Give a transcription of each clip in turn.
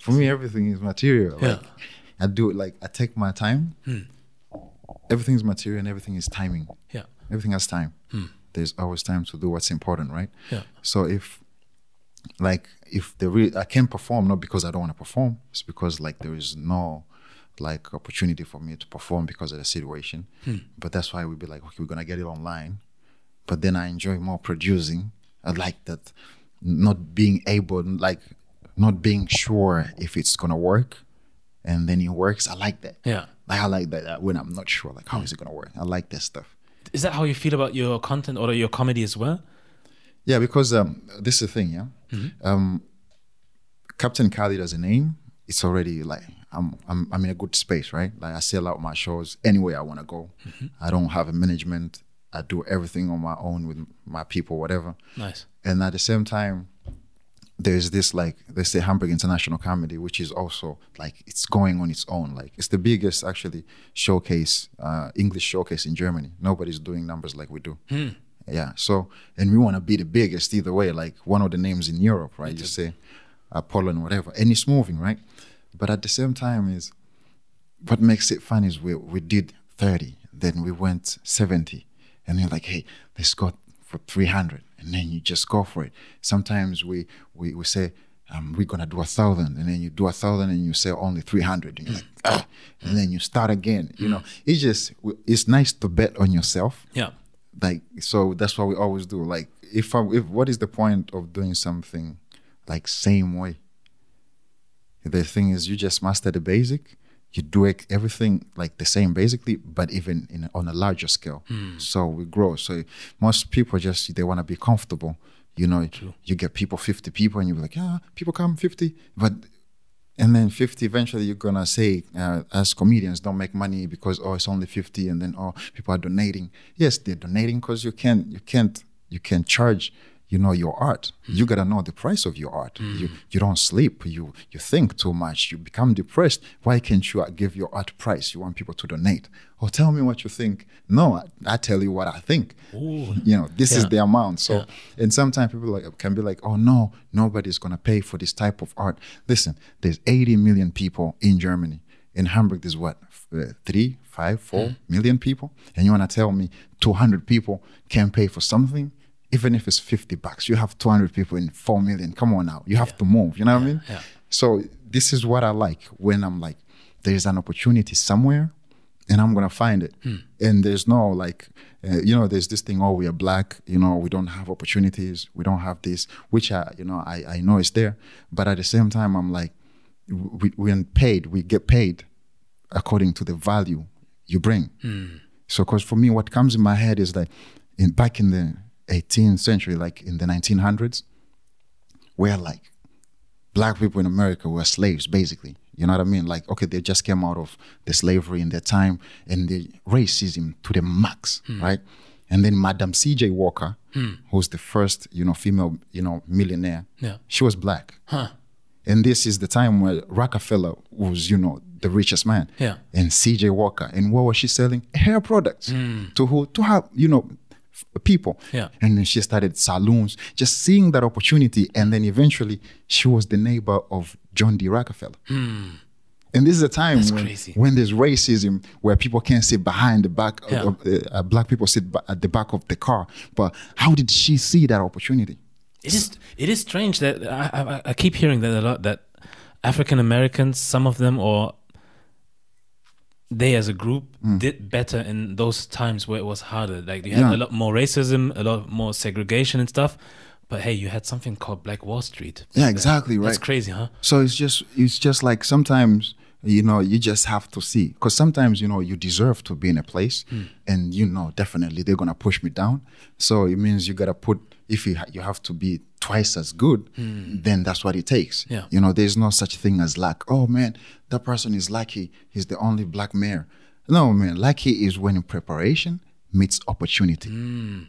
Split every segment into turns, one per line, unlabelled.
For me, everything is material.
Yeah.
Like, I do it like I take my time. Hmm. Everything's material and everything is timing.
Yeah.
Everything has time. Hmm. There's always time to do what's important, right?
Yeah.
So if like if the re- I can't perform not because I don't want to perform, it's because like there is no like opportunity for me to perform because of the situation. Hmm. But that's why we'd be like, okay, we're gonna get it online. But then I enjoy more producing. I like that not being able like not being sure if it's gonna work and then it works. I like that.
Yeah.
Like I like that uh, when I'm not sure, like how is it gonna work? I like that stuff.
Is that how you feel about your content or your comedy as well?
Yeah, because um, this is the thing, yeah. Um, Captain Khalid as a name, it's already like I'm, I'm I'm in a good space, right? Like I sell out my shows anywhere I want to go. I don't have a management. I do everything on my own with my people, whatever.
Nice.
And at the same time, there's this like they say Hamburg International Comedy, which is also like it's going on its own. Like it's the biggest actually showcase, uh, English showcase in Germany. Nobody's doing numbers like we do. Yeah. So and we want to be the biggest either way. Like one of the names in Europe, right? You say uh, Poland, whatever, and it's moving, right? But at the same time, is what makes it fun is we we did thirty, then we went seventy, and then like, hey, let's go for three hundred, and then you just go for it. Sometimes we we we say. Um, we're gonna do a thousand, and then you do a thousand, and you say only three hundred, and you're like, ah, and then you start again. You know, it's just it's nice to bet on yourself
Yeah.
like so that's what we always do like if i if what is the point of doing something like same way the thing is you just master the basic you do it, everything like the same basically but even in on a larger scale. So we grow. So most people just they want to be comfortable you know? You get people 50 people and you're like yeah people come 50 but and then 50 eventually you're gonna say uh, as comedians don't make money because oh it's only 50 and then oh people are donating. Yes they're donating because you can't you can't you can't charge you know your art. You gotta know the price of your art. You mm. you don't sleep. You you think too much. You become depressed. Why can't you uh, give your art price? You want people to donate. Oh tell me what you think. No i, I tell you what i think. You know this is the amount. So
Yeah.
and sometimes people like can be like, oh no, nobody's gonna pay for this type of art. Listen, there's 80 million people in Germany. In Hamburg, there's what uh, three, five, four mm. million people, and you wanna tell me 200 people can pay for something, even if it's 50 bucks. You have 200 people in four million. Come on now, you have to move. You know what I mean?
yeah.
So this is what I like when I'm like, there's an opportunity somewhere and I'm gonna find it. And there's no like, uh, you know, there's this thing. Oh, we are black. You know, we don't have opportunities. We don't have this, which I, you know, I I know is there. But at the same time, I'm like, we we're paid. We get paid according to the value you bring. So, because for me, what comes in my head is like, in back in the 18th century, like in the 1900s, where like black people in America were slaves, basically. You know what I mean? Like, okay, they just came out of the slavery in their time and the racism to the max, hmm. right? And then Madam C.J. Walker, hmm. who's the first, you know, female, you know, millionaire,
Yeah.
she was black.
Huh.
And this is the time where Rockefeller was, you know, the richest man.
Yeah.
And C.J. Walker. And what was she selling? Hair products hmm. to who? To have, you know, people.
Yeah.
And then she started saloons, just seeing that opportunity. And then eventually she was the neighbor of John D. Rockefeller. And this is a time when,
crazy.
when there's racism where people can't sit behind the back
Yeah.
of, uh, uh, black people sit at the back of the car. But how did she see that opportunity?
It is it is strange that I, I, I keep hearing that a lot that African Americans, some of them, or they as a group
Hmm.
did better in those times where it was harder. Like you had
Yeah.
a lot more racism, a lot more segregation and stuff. But hey, you had something called Black Wall Street.
Yeah, exactly right.
That's crazy, huh?
So it's just it's just like sometimes you know you just have to see because sometimes you know you deserve to be in a place hmm. and you know definitely they're gonna push me down. So it means you gotta put if you ha- you have to be twice as good, hmm. then that's what it takes.
Yeah.
You know, there's no such thing as luck. Oh man, that person is lucky. He's the only black mayor. No man, lucky is when in preparation meets opportunity. Hmm.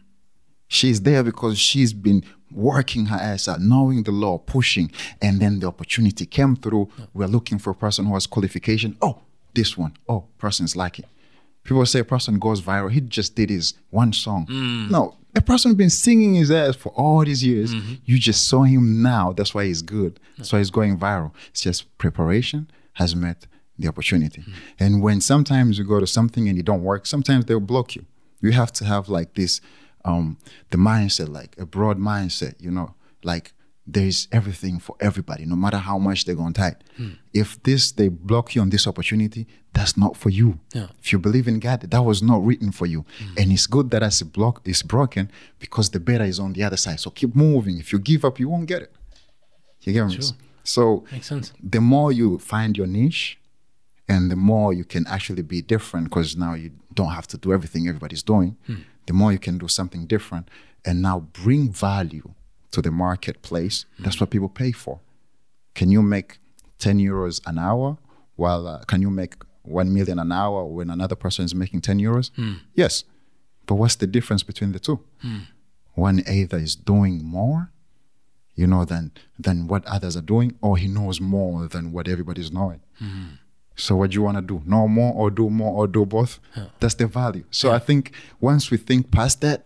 She's there because she's been working her ass out, knowing the law, pushing, and then the opportunity came through. We're looking for a person who has qualification. Oh, this one. Oh, person's lucky. People say a person goes viral. He just did his one song. Mm. No, A person been singing his ass for all these years. Mm-hmm. You just saw him now. That's why he's good. That's why he's going viral. It's just preparation has met the opportunity. Mm-hmm. And when sometimes you go to something and it don't work, sometimes they'll block you. You have to have like this, um, the mindset, like a broad mindset, you know, like there is everything for everybody, no matter how much they're going to tight. Hmm. If this they block you on this opportunity, that's not for you.
Yeah.
If you believe in God, that was not written for you. Hmm. And it's good that as a block is broken because the better is on the other side. So keep moving. If you give up, you won't get it. You get me?
True.
So
Makes sense.
the more you find your niche and the more you can actually be different because now you don't have to do everything everybody's doing hmm. The more you can do something different and now bring value to the marketplace that's what people pay for. Can you make 10 euros an hour while uh, can you make 1 million an hour when another person is making 10 euros? Hmm. Yes. But what's the difference between the two? Hmm. One either is doing more you know, than than what others are doing, or he knows more than what everybody's knowing. Hmm. So what do you want to do? Know more or do more or do both? That's the value. So I think once we think past that,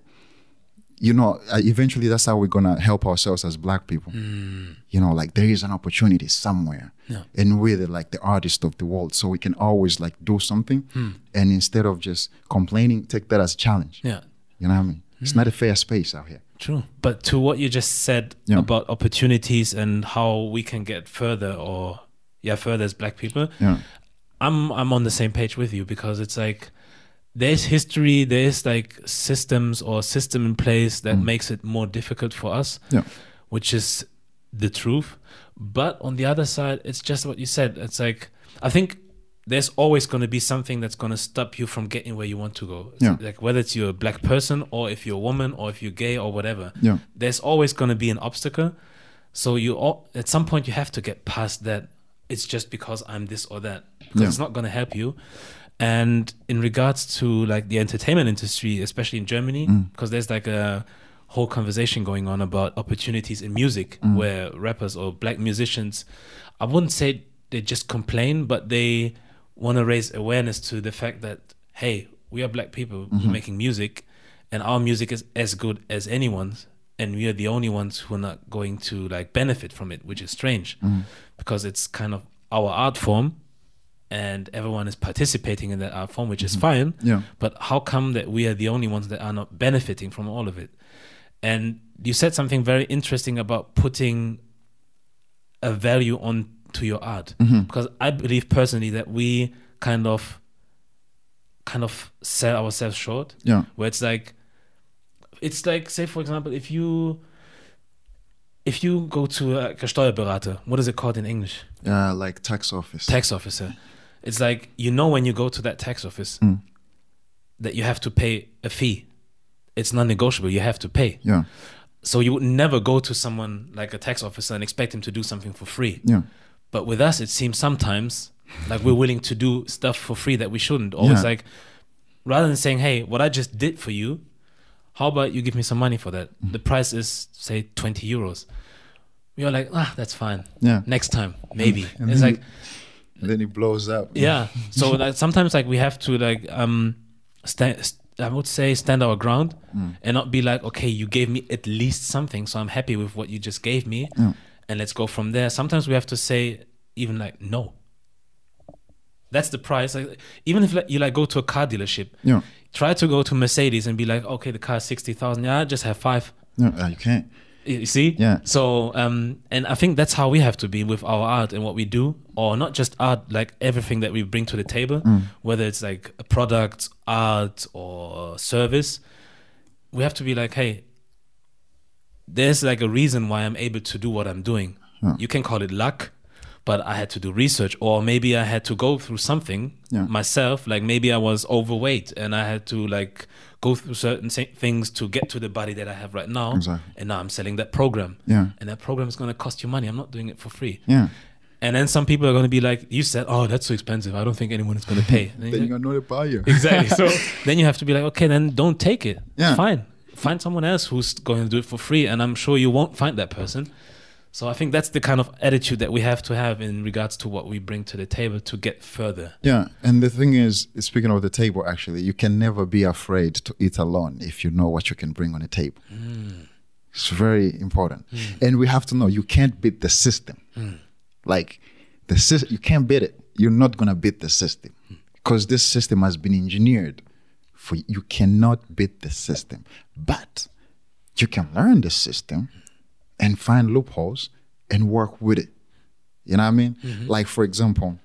you know, uh, eventually that's how we're gonna help ourselves as black people. Mm. You know, like there is an opportunity somewhere,
Yeah.
and we're the, like the artist of the world, so we can always like do something, hmm. and instead of just complaining, take that as a challenge.
Yeah.
You know what I mean? It's hmm. not a fair space out here.
True. But to what you just said
Yeah.
about opportunities and how we can get further or yeah, further as black people,
Yeah.
I'm I'm on the same page with you because it's like there's history, there's like systems or system in place that mm. makes it more difficult for us,
Yeah.
which is the truth. But on the other side, it's just what you said. It's like I think there's always going to be something that's going to stop you from getting where you want to go.
Yeah.
Like whether it's you're a black person or if you're a woman or if you're gay or whatever.
Yeah.
There's always going to be an obstacle. So you all, at some point you have to get past that. It's just because I'm this or that because
Yeah.
it's not going to help you. And in regards to like the entertainment industry, especially in Germany,
Mm.
because there's like a whole conversation going on about opportunities in music
Mm.
where rappers or black musicians, I wouldn't say they just complain, but they want to raise awareness to the fact that, hey, we are black people
Mm-hmm.
making music and our music is as good as anyone's and we are the only ones who are not going to like benefit from it which is strange
Mm-hmm.
because it's kind of our art form and everyone is participating in that art form which is fine
Mm-hmm. Yeah.
but how come that we are the only ones that are not benefiting from all of it and you said something very interesting about putting a value on to your art
Mm-hmm.
because i believe personally that we kind of kind of sell ourselves short
Yeah.
where it's like it's like say for example if you if you go to a, a Steuerberater what is it called in english
Uh, like tax office.
tax officer it's like you know when you go to that tax office
Mm.
that you have to pay a fee it's non-negotiable you have to pay
yeah.
so you would never go to someone like a tax officer and expect him to do something for free
Yeah.
but with us, it seems sometimes like we're willing to do stuff for free that we shouldn't. Always
Yeah.
like, rather than saying, hey, what I just did for you, how about you give me some money for that?
Mm-hmm.
The price is, say, 20 euros. You're like, ah, that's fine.
Yeah.
Next time, maybe.
And
it's like,
And then it blows up.
yeah. So like, sometimes like we have to like, um, stand, I would say stand our ground
Mm.
and not be like, okay, you gave me at least something. So I'm happy with what you just gave me.
Yeah.
And let's go from there. Sometimes we have to say even like, no, that's the price. Like, even if like, you like go to a car dealership,
Yeah.
try to go to Mercedes and be like, okay, the car is sixty thousand. Yeah, I just have five.
Uh, you can't.
You see?
Yeah.
So, um, and I think that's how we have to be with our art and what we do, or not just art, like everything that we bring to the table, whether it's like a product, art, or service. We have to be like, hey, there's like a reason why I'm able to do what I'm doing.
Yeah.
You can call it luck, but I had to do research, or maybe I had to go through something
Yeah.
myself. Like maybe I was overweight and I had to like go through certain things to get to the body that I have right now.
Exactly.
And now I'm selling that program.
Yeah.
And that program is going to cost you money. I'm not doing it for free.
Yeah.
And then some people are going to be like, you said, oh, that's so expensive. I don't think anyone is going to pay.
Then
you're
you got another buyer.
exactly. So then you have to be like, okay, then don't take it.
Yeah.
Fine. Find someone else who's going to do it for free. And I'm sure you won't find that person. So I think that's the kind of attitude that we have to have in regards to what we bring to the table to get further.
Yeah, and the thing is, speaking of the table, actually, you can never be afraid to eat alone if you know what you can bring on the table. Mm. It's very important, mm. and we have to know you can't beat the system. Mm. Like the system, you can't beat it. You're not gonna beat the system because this system has been engineered for you. Cannot beat the system, but you can learn the system and find loopholes and work with it. You know what I mean? Mm-hmm. Like for example,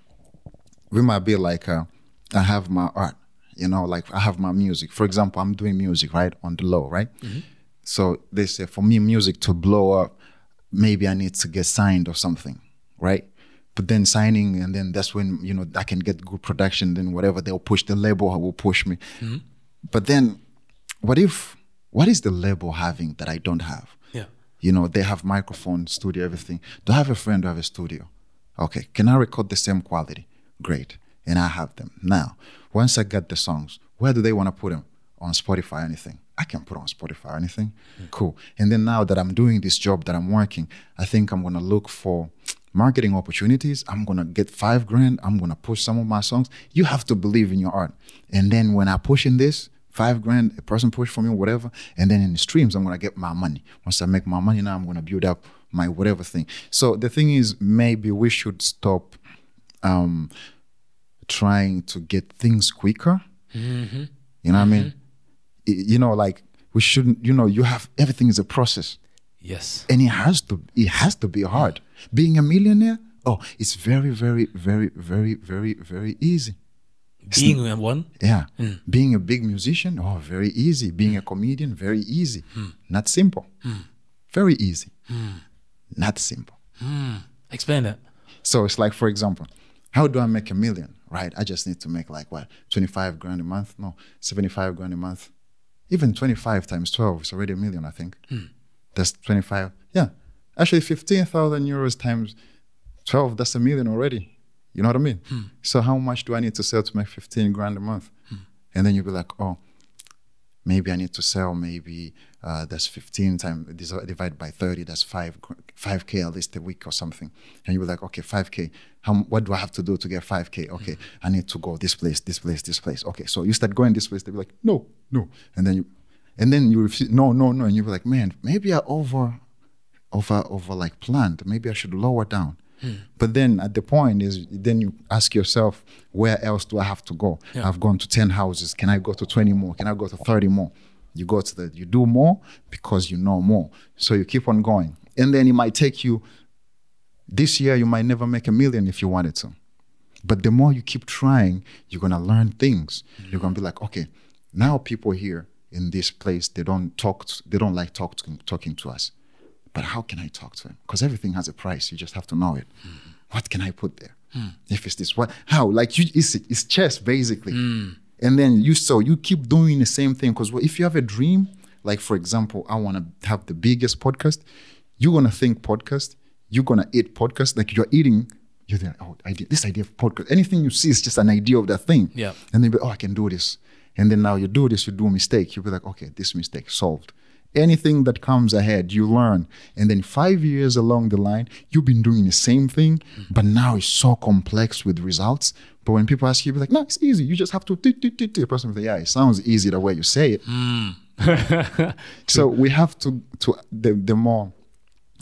we might be like uh, I have my art, you know, like I have my music. For example, I'm doing music right on the low, right? Mm-hmm. So they say for me, music to blow up, maybe I need to get signed or something, right? But then signing, and then that's when you know I can get good production. Then whatever they'll push, the label will push me. Mm-hmm. But then, what if? What is the label having that I don't have? You know, they have microphone, studio, everything. Do I have a friend who have a studio? Okay, can I record the same quality? Great, and I have them now. Once I get the songs, where do they want to put them? On Spotify, anything? I can put on Spotify, anything. Mm. Cool. And then now that I'm doing this job that I'm working, I think I'm gonna look for marketing opportunities. I'm gonna get five grand. I'm gonna push some of my songs. You have to believe in your art. And then when I push in this, five grand, a person push for me, whatever. And then in the streams, I'm gonna get my money. Once I make my money, now I'm gonna build up my whatever thing. So the thing is, maybe we should stop um, trying to get things quicker. You know what I mean? You know, like we shouldn't. You know, you have everything is a process,
Yes.
and it has to. It has to be hard. Being a millionaire, oh, it's very, very, very, very, very, very easy.
Being one.
Yeah. Hmm. Being a big musician, oh, very easy. Being a comedian, very easy. Hmm. Not simple. Hmm. Very easy. Not simple.
Explain that.
So it's like, for example, how do I make a million? Right? I just need to make like what, 25 grand a month? No, 75 grand a month. Even 25 times 12 is already a million, I think. That's 25. Yeah. Actually, 15,000 euros times 12, that's a million already. You know what I mean? Hmm. So how much do I need to sell to make 15 grand a month? Hmm. And then you'll be like, oh, maybe I need to sell maybe uh, that's 15 times divided by 30 that's five, 5K at least a week or something. And you'll be like okay 5k how, what do I have to do to get 5k okay hmm. I need to go this place this place this place. Okay so you start going this place they'll be like no no. And then you and then you refuse no no no. And you'll be like man maybe I over over over like planned. Maybe I should lower down but then at the point is then you ask yourself where else do I have to go?
Yeah.
I've gone to 10 houses. Can I go to 20 more? Can I go to 30 more? You go to the you do more because you know more. So you keep on going. And then it might take you this year you might never make a million if you wanted to. But the more you keep trying you're going to learn things. You're going to be like okay now people here in this place they don't talk to, they don't like talk to, talking to us but how can i talk to him? because everything has a price. You just have to know it. Hmm. What can i put there? Hmm. If it's this what how? Like you it's, it's chess basically. Hmm. And then you so you keep doing the same thing. Because if you have a dream like for example i want to have the biggest podcast you're gonna think podcast you're gonna eat podcast like you're eating you're there oh idea this idea of podcast anything you see is just an idea of that thing.
Yeah.
and then be, oh i can do this. And then now you do this you do a mistake you'll be like okay this mistake solved anything that comes ahead you learn. And then five years along the line you've been doing the same thing mm-hmm. but now it's so complex with results. But when people ask you, be like no it's easy. You just have to do, do, do, do. the person will say yeah it sounds easy the way you say it. Mm. So we have to to the, the more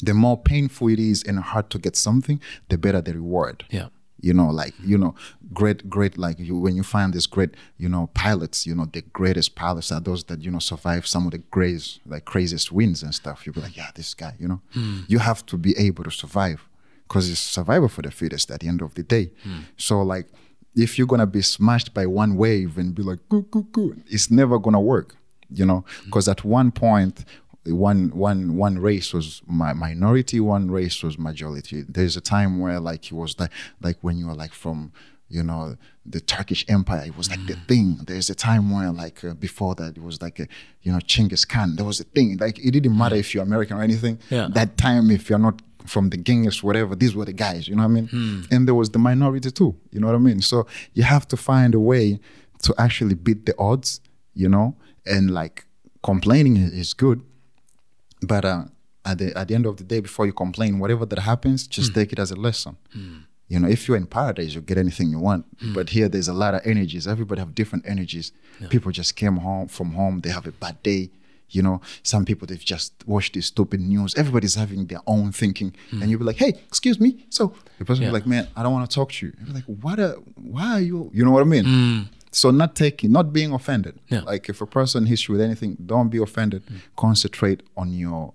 the more painful it is and hard to get something the better the reward.
Yeah.
You know like you know great great like you when you find these great you know pilots you know the greatest pilots are those that you know survive some of the greatest like craziest winds and stuff you'll be like yeah this guy you know? Hmm. You have to be able to survive because it's survival for the fittest at the end of the day. Hmm. So like if you're gonna be smashed by one wave and be like goo, goo, goo, it's never gonna work you know? Hmm. Because at one point one one one race was my minority one race was majority. There's a time where like it was like like when you were like from you know the turkish empire it was like the mm. thing. There's a time where like uh, before that it was like a, you know chinggis khan. There was a thing. Like it didn't matter mm. if you're american or anything.
Yeah.
that time if you're not from the Genghis, whatever, these were the guys, you know what I mean? Hmm. And there was the minority too, you know what I mean? So you have to find a way to actually beat the odds, you know, and like complaining is good, but uh, at the at the end of the day, before you complain, whatever that happens, just take it as a lesson. You know, if you're in paradise, you'll get anything you want.
Hmm.
But here, there's a lot of energies. Everybody have different energies. People just came home from home. They have a bad day. You know, some people they've just watched this stupid news. Everybody's having their own thinking, and you'll be like, "Hey, excuse me." So the person will
Hmm.
Be like, "Man, I don't want to talk to you." You're like, "What? A, why are you?" You know what I mean? So not taking, not being offended.
Yeah.
Like if a person hits you with anything, don't be offended. Mm. Concentrate on your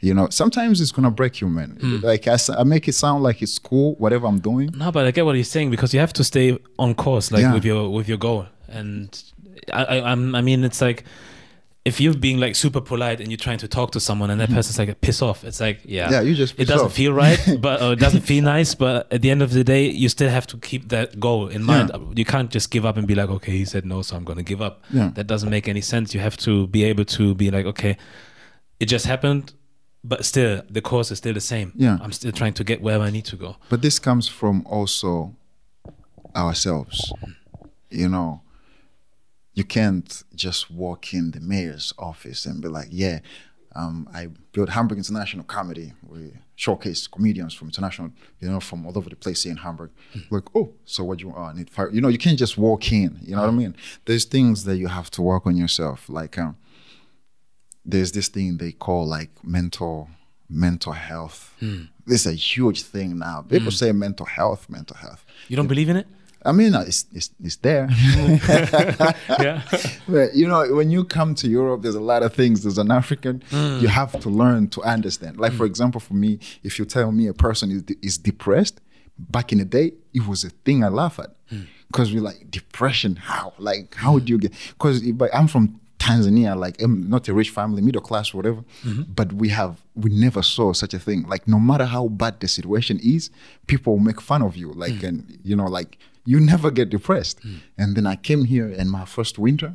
you know, sometimes it's gonna break you, man. Mm. Like I, I, make it sound like it's cool, whatever I'm doing.
No, but I get what you're saying because you have to stay on course, like
Yeah.
with your with your goal. And I, I, I'm, I mean, it's like if you're being like super polite and you're trying to talk to someone and that person's like piss off. It's like yeah,
Mm-hmm. Yeah, you just
it doesn't
off.
feel right, but or it doesn't feel nice. But at the end of the day, you still have to keep that goal in mind. You can't just give up and be like, okay, he said no, so I'm gonna give up.
Yeah.
That doesn't make any sense. You have to be able to be like, okay, it just happened. But still, the course is still the same.
Yeah.
I'm still trying to get where I need to go.
But this comes from also ourselves. You know, you can't just walk in the mayor's office and be like, yeah, um, I built Hamburg International Comedy. We showcase comedians from international, you know, from all over the place here in Hamburg. Hmm. Like, oh, so what do you want? I need fire. You know, you can't just walk in. You know what I hmm. mean? There's things that you have to work on yourself. Like, um, there's this thing they call like mental mental health. Hmm. This is a huge thing now. People say mental health, mental health.
You don't believe in it?
I mean, it's it's, it's there.
yeah.
but you know, when you come to Europe, there's a lot of things. As an African, mm. you have to learn to understand. Like for mm. example, for me, if you tell me a person is is depressed, back in the day, it was a thing I laugh at mm. because we're like depression. How? Like how do you get? Because I'm from Tanzania, like I'm not a rich family, middle class, whatever. Mm-hmm. But we have we never saw such a thing. Like no matter how bad the situation is, people make fun of you. Like and you know, like you never get depressed. Hmm. And then I came here in my first winter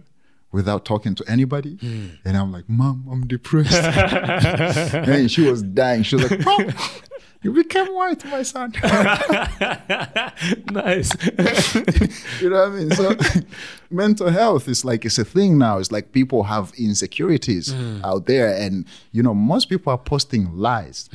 without talking to anybody, hmm. and I'm like, Mom, I'm depressed. and she was dying. She was like, Mom, you became white, my son.
nice.
you know what I mean? So mental health is like it's a thing now. It's like people have insecurities hmm. out there, and you know most people are posting lies.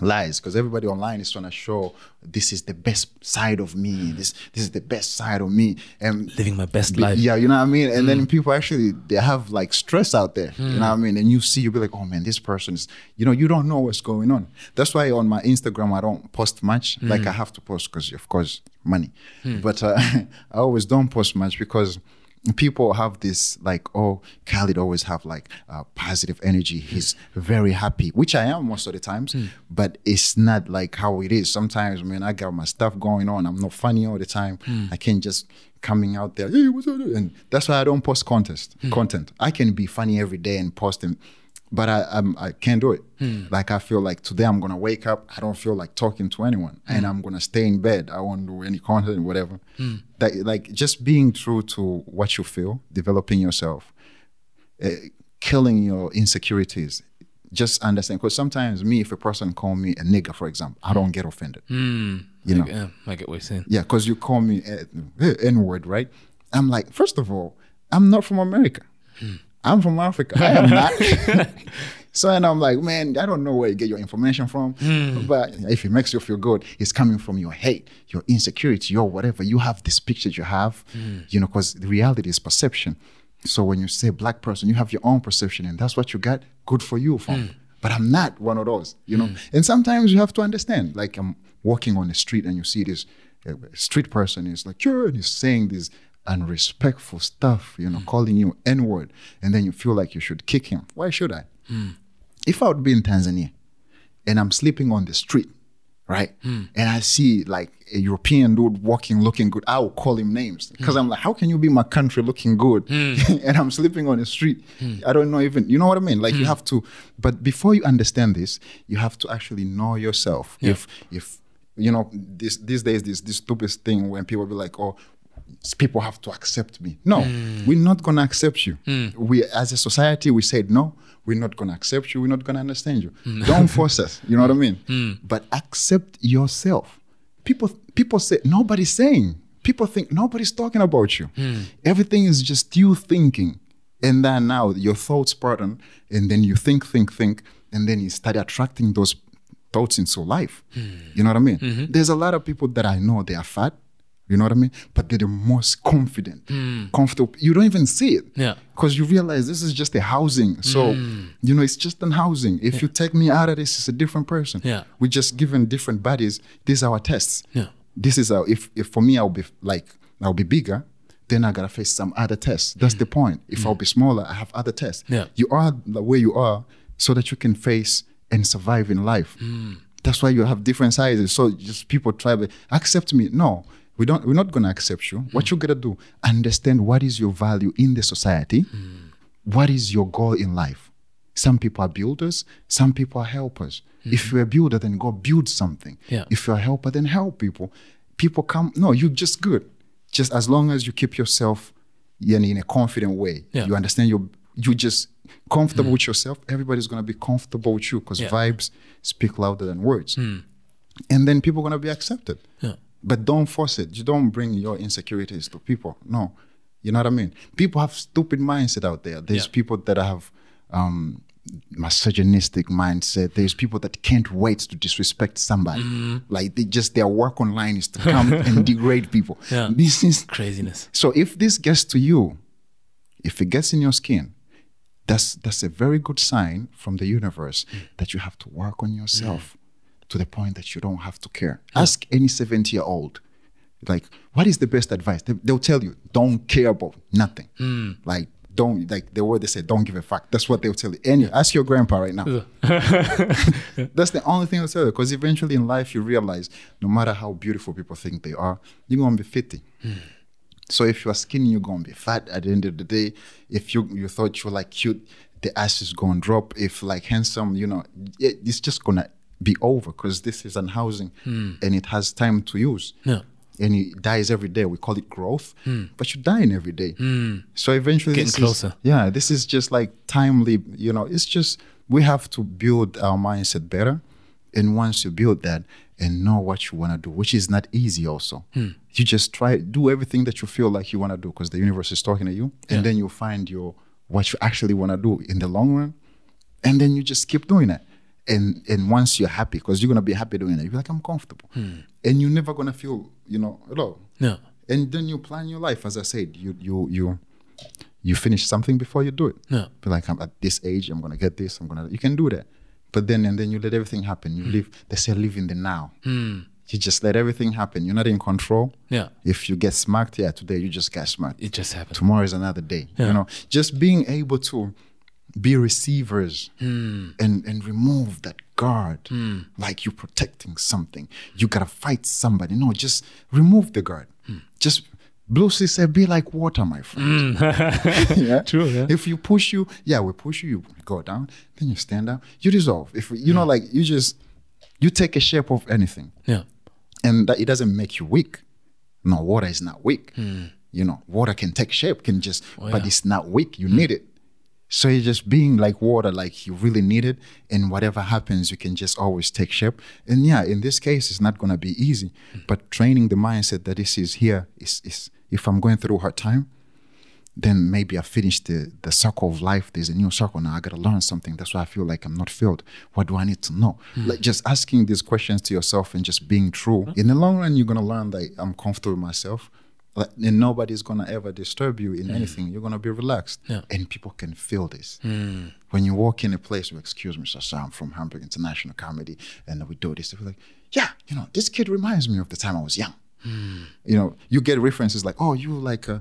Lies, because everybody online is trying to show this is the best side of me. This this is the best side of me, and
Living my best life.
Yeah, you know what I mean. And then mm. people actually they have like stress out there. You know what I mm. mean. And you see, you be like, oh man, this person is. You know, you don't know what's going on. That's why on my Instagram I don't post much. Mm. Like I have to post because of course money, hmm. but uh, I always don't post much because people have this like oh khalid always have like uh, positive energy. He's very happy which i am most of the times hmm. but it's not like how it is. Sometimes man i got my stuff going on. I'm not funny all the time. Hmm. I can't just coming out there hey what's up? And that's why i don't post contest hmm. content. I can be funny every day and post them but I I'm, I can't do it. Hmm. Like I feel like today I'm gonna wake up. I don't feel like talking to anyone, hmm. and I'm gonna stay in bed. I won't do any content, whatever. Hmm. That like just being true to what you feel, developing yourself, uh, killing your insecurities. Just understand, because sometimes me, if a person call me a nigger, for example, I don't get offended. You know,
Yeah, I get what you're saying.
yeah, because you call me eh, eh, N word, right? I'm like, first of all, I'm not from America. I'm from Africa. I am not. so and I'm like, man, I don't know where you get your information from, hmm. but if it makes you feel good, it's coming from your hate, your insecurity, your whatever. You have this picture you have, hmm. you know, because the reality is perception. So when you say black person, you have your own perception, and that's what you got. Good for you, from. Hmm. But I'm not one of those, you know. And sometimes you have to understand. Like I'm walking on the street, and you see this uh, street person is like, sure, and he's saying this unrespectful stuff, you know, hmm. calling you N word, and then you feel like you should kick him. Why should I? Hmm. If I would be in Tanzania and I'm sleeping on the street, right, hmm. and I see like a European dude walking looking good, I will call him names because I'm like, how can you be my country looking good and I'm sleeping on the street? I don't know even, you know what I mean? Like you have to, but before you understand this, you have to actually know yourself. If if you know this these days this this stupid thing when people be like, oh people have to accept me. No, hmm. we're not gonna accept you. Hmm. We as a society we said no, we're not gonna accept you, we're not gonna understand you. Hmm. Don't force us, you know what I mean? But accept yourself. People people say nobody's saying. People think nobody's talking about you. Everything is just you thinking. And then now your thoughts pattern, and then you think, think, think, and then you start attracting those thoughts into life. You know what I mean?
Mm-hmm.
There's a lot of people that I know they are fat. You know what I mean? But they're the most confident, comfortable. You don't even see it.
Yeah.
Because you realize this is just a housing. So,
Mm.
you know, it's just an housing. If you take me out of this, it's a different person.
Yeah.
We're just given different bodies. These are our tests.
Yeah.
This is our, if, if for me, I'll be like, I'll be bigger, then I gotta face some other tests. That's the point. If I'll be smaller, I have other tests.
Mm. Yeah.
You are the way you are so that you can face and survive in life.
Mm.
That's why you have different sizes. So just people try to accept me. No, we don't. We're not gonna accept you.
Mm.
What you gotta do, understand what is your value in the society.
Mm.
What is your goal in life? Some people are builders. Some people are helpers. If you're a builder, then go build something.
Mm. Yeah.
If you're a helper, then help people. People come. No, you're just good. Just as long as you keep yourself in, in a confident way.
Yeah.
You understand. You you just comfortable with yourself. Everybody's gonna be comfortable with you because
Yeah.
vibes speak louder than words. And then people are gonna be accepted.
Yeah.
But don't force it. You don't bring your insecurities to people. No. You know what I mean? People have stupid mindset out there. There's
Yeah.
people that have um misogynistic mindset. There's people that can't wait to disrespect somebody.
Mm-hmm.
Like they just their work online is to come and degrade people.
Yeah.
This is
Craziness.
so if this gets to you, if it gets in your skin, that's that's a very good sign from the universe that you have to work on yourself to the point that you don't have to care. Ask any 70 year old, like, what is the best advice? They, will tell you, don't care about nothing. Hmm. Like, don't like the word they say, don't give a fuck. That's what they'll tell you. Any ask your grandpa right now. That's the only thing I'll tell you. Because eventually in life you realize no matter how beautiful people think they are, you're gonna be 50. Hmm. So if you are skinny, you're gonna be fat at the end of the day. If you you thought you were like cute, the ass is gonna drop. If like handsome, you know, it, it's just gonna be over because this is an housing hmm. and it has time to use.
Yeah.
And it dies every day. We call it growth, hmm. but you're dying every day. Hmm. So eventually,
Getting
this is-
closer.
yeah, this is just like timely. You know, it's just we have to build our mindset better, and once you build that and know what you want to do, which is not easy, also, you just try do everything that you feel like you want to do because the universe is talking to you, and
Yeah.
then you find your what you actually want to do in the long run, and then you just keep doing it. And and once you're happy, because you're gonna be happy doing it, you're like I'm comfortable, hmm. and you're never gonna feel you know at all
Yeah.
and then you plan your life as i said you you you you finish something before you do it.
Yeah.
be like i'm at this age i'm gonna get this i'm gonna you can do that. But then and then you let everything happen. You hmm. live they say live in the now. Hmm. You just let everything happen. You're not in control.
Yeah.
if you get smacked yeah today you just got smacked
It just happened.
tomorrow is another day
Yeah.
you know? Just being able to be receivers
Hmm.
and and remove that guard like you're protecting something you gotta fight somebody no just remove the guard
Hmm.
just Bruce Lee said, "Be like water, my friend." yeah?
True, yeah.
If you push you, yeah, we push you. You go down, then you stand up. You dissolve. If you know, like you just you take a shape of anything
Yeah.
and that it doesn't make you weak. No, water is not weak. You know, water can take shape, can just, but
Hmm. Oh, yeah.
it's not weak. You need it. So you're just being like water, like you really need it, and whatever happens, you can just always take shape. And yeah, in this case, it's not gonna be easy.
Hmm.
But training the mindset that this is here is is if I'm going through a hard time, then maybe I finished the, the circle of life. There's a new circle now. I got to learn something. That's why I feel like I'm not filled. What do I need to know? Like just asking these questions to yourself and just being true. In the long run, you're going to learn that I'm comfortable with myself. Like, and nobody's going to ever disturb you in hmm. anything. You're going to be relaxed.
Yeah.
And people can feel this. Hmm. When you walk in a place, excuse me, sir, I'm from Hamburg International Comedy, and we do this. They're like, yeah, you know, this kid reminds me of the time I was young hmm. you know, you get references like, oh, you like, uh,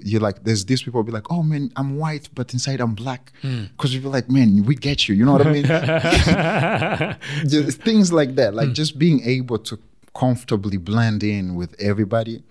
you're like, there's these people be like, oh man, I'm white, but inside I'm black. Because you be like, man, we get you. You know what I mean? just things like that. Like just being able to comfortably blend in with everybody.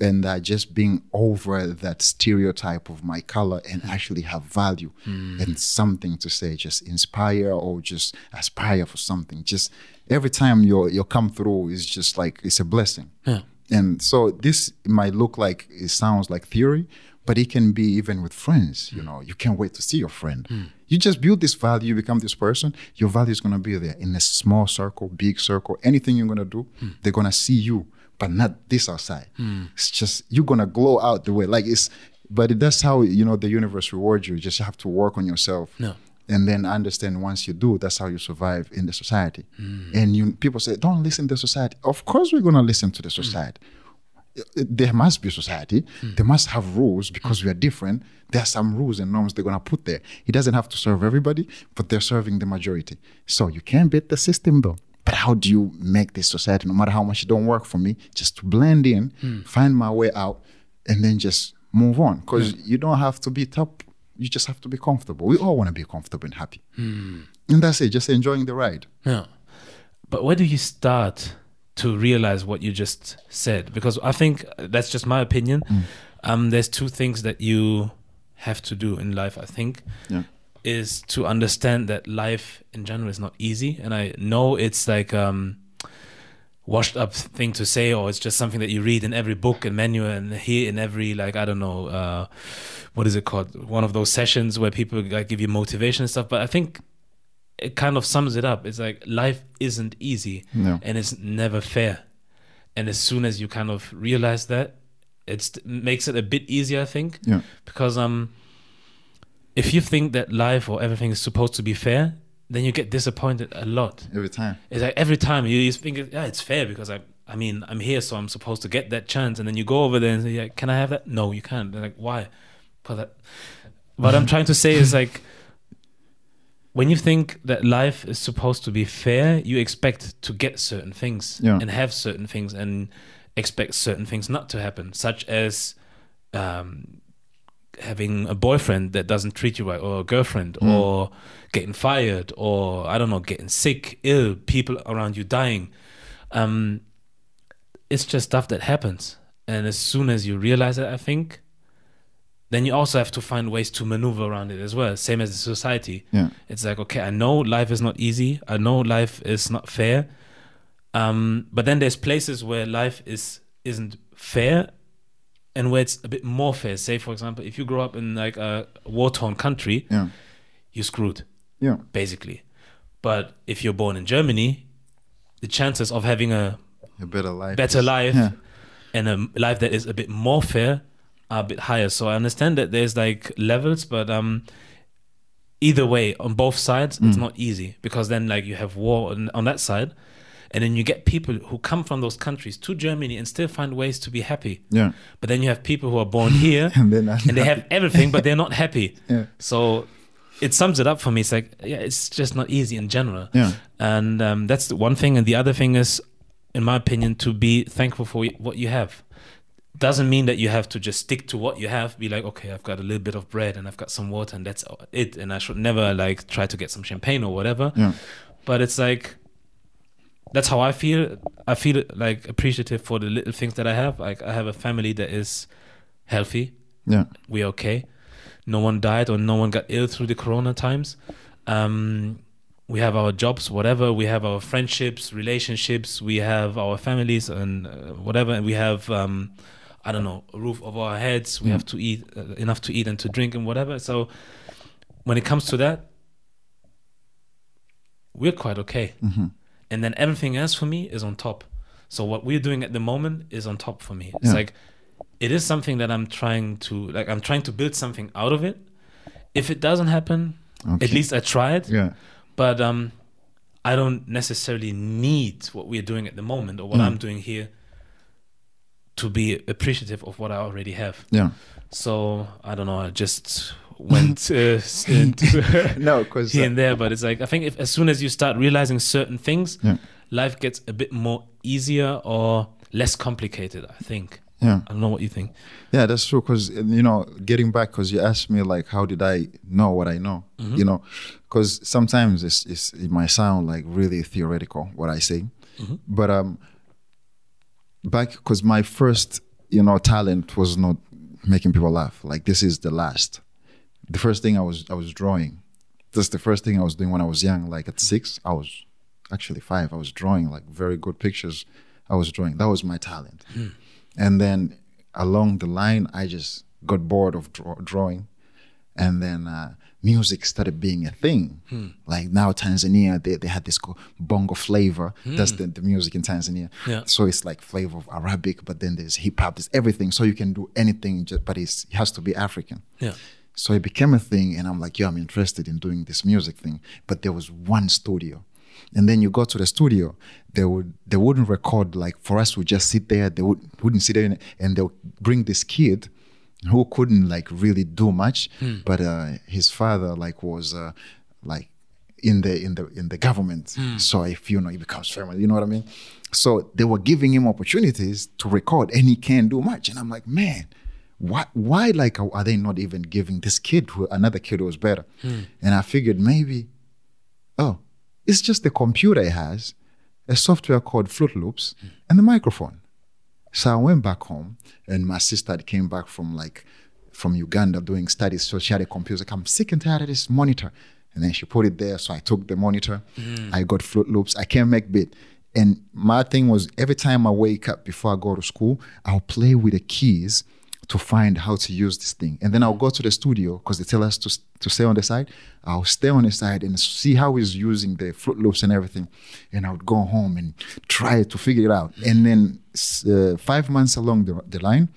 And uh, just being over that stereotype of my color and hmm. actually have value hmm. and something to say, just inspire or just aspire for something. Just every time you you come through is just like it's a blessing.
Yeah.
And so this might look like it sounds like theory, but it can be even with friends. You hmm. know, you can't wait to see your friend. You just build this value, you become this person. Your value is gonna be there in a small circle, big circle, anything you're gonna do, they're gonna see you, but not this outside. It's just you're gonna glow out the way like it's. But that's how you know the universe rewards you. You just have to work on yourself
Yeah.
and then understand once you do, that's how you survive in the society.
Hmm.
And you people say, don't listen to society. Of course, we're gonna listen to the society. There must be society. They must have rules because we are different. There are some rules and norms they're gonna put there. It doesn't have to serve everybody, but they're serving the majority. So you can't beat the system though. But how do you make this society, no matter how much it don't work for me, just to blend in, hmm. find my way out, and then just move on? Because you don't have to be top. You just have to be comfortable. We all want to be comfortable and happy, hmm. and that's it. Just enjoying the ride.
Yeah. But where do you start to realize what you just said? Because I think uh, that's just my opinion. Hmm. Um, there's two things that you have to do in life, I think.
Yeah.
Is to understand that life in general is not easy. And I know it's like um washed up thing to say or it's just something that you read in every book and manual and here in every like I don't know uh what is it called? One of those sessions where people like give you motivation and stuff. But I think it kind of sums it up. It's like life isn't easy
No.
and it's never fair. And as soon as you kind of realize that, it makes it a bit easier, I think.
Yeah.
Because um, if you think that life or everything is supposed to be fair, then you get disappointed a lot.
Every time.
It's like every time you, you think, yeah, it's fair because I, I mean, I'm here, so I'm supposed to get that chance. And then you go over there and say, yeah, can I have that? No, you can't. They're like, why? But that, what I'm trying to say is like, when you think that life is supposed to be fair, you expect to get certain things
Yeah.
and have certain things and expect certain things not to happen, such as um, having a boyfriend that doesn't treat you right, or a girlfriend, or getting fired, or I don't know, getting sick, ill, people around you dying. Um, it's just stuff that happens, and as soon as you realize it, I think, then you also have to find ways to maneuver around it as well. Same as the society.
Yeah.
It's like, okay, I know life is not easy. I know life is not fair. Um, but then there's places where life is isn't fair and where it's a bit more fair. Say, for example, if you grow up in like a war-torn country,
Yeah.
you're screwed,
Yeah.
basically. But if you're born in Germany, the chances of having a
A better life.
better
is-
life
Yeah.
and a life that is a bit more fair are a bit higher. So I understand that there's like levels, but um, either way, on both sides, it's
Mm.
not easy because then like you have war on, on that side, and then you get people who come from those countries to Germany and still find ways to be happy.
Yeah.
But then you have people who are born here
And
and they have everything, but they're not happy.
Yeah.
So it sums it up for me. It's like, yeah, it's just not easy in general.
Yeah.
And um, that's the one thing. And the other thing is, in my opinion, to be thankful for what you have. Doesn't mean that you have to just stick to what you have. Be like, okay, I've got a little bit of bread and I've got some water and that's it. And I should never like try to get some champagne or whatever.
Yeah.
But it's like, that's how I feel. I feel like appreciative for the little things that I have. Like I have a family that is healthy
Yeah.
we're okay. No one died or no one got ill through the corona times. Um, we have our jobs, whatever. We have our friendships, relationships. We have our families and uh, whatever. And we have, um, I don't know, a roof over our heads. We
Mm.
have to eat uh, enough to eat and to drink and whatever. So when it comes to that, we're quite okay.
Mm-hmm.
And then everything else for me is on top. So what we're doing at the moment is on top for me. It's
Yeah.
like it is something that I'm trying to like I'm trying to build something out of it. If it doesn't happen,
Okay.
at least I tried.
Yeah.
But um I don't necessarily need what we're doing at the moment or what
Mm.
I'm doing here to be appreciative of what I already have.
Yeah.
So I don't know, I just went uh, s-
No, because
here and there, but it's like I think if as soon as you start realizing certain things,
Yeah.
life gets a bit more easier or less complicated. I think.
yeah.
I don't know what you think.
Yeah, that's true. Because you know, getting back, because you asked me like, how did I know what I know?
Mm-hmm.
You know, because sometimes it's, it's it might sound like really theoretical what I say,
Mm-hmm.
but um, back because my first you know talent was not making people laugh. Like this is the last. The first thing I was I was drawing. That's the first thing I was doing when I was young. Like at six, I was actually five. I was drawing like very good pictures. I was drawing. That was my talent. Hmm. And then along the line, I just got bored of draw- drawing. And then uh, music started being a thing. Hmm. Like now, Tanzania, they, they had this Bongo Flava. Hmm. That's the, the music in Tanzania.
Yeah.
So it's like flavor of Arabic, but then there's hip hop, there's everything. So you can do anything, ju- but it's, it has to be African.
Yeah.
So it became a thing, and I'm like, yeah, I'm interested in doing this music thing. But there was one studio. And then you go to the studio, they would they wouldn't record like for us we just sit there, they would wouldn't sit there and they'll bring this kid who couldn't like really do much, but uh, his father like was uh, like in the in the in the government. So if you know he becomes famous, you know what I mean. So they were giving him opportunities to record, and he can't do much. And I'm like, man, why why like are they not even giving this kid who another kid who was better? Hmm. And I figured maybe, oh, it's just the computer it has, a software called Fruit Loops, hmm. and the microphone. So I went back home, and my sister came back from like from Uganda doing studies. So she had a computer. Like, I'm sick and tired of this monitor. And then she put it there. So I took the monitor. Hmm. I got Fruit Loops. I can't make beat. And my thing was every time I wake up before I go to school, I'll play with the keys to find how to use this thing. And then I'll go to the studio because they tell us to, to stay on the side. I'll stay on the side and see how he's using the Fruit Loops and everything. And I would go home and try to figure it out. And then uh, five months along the, the line,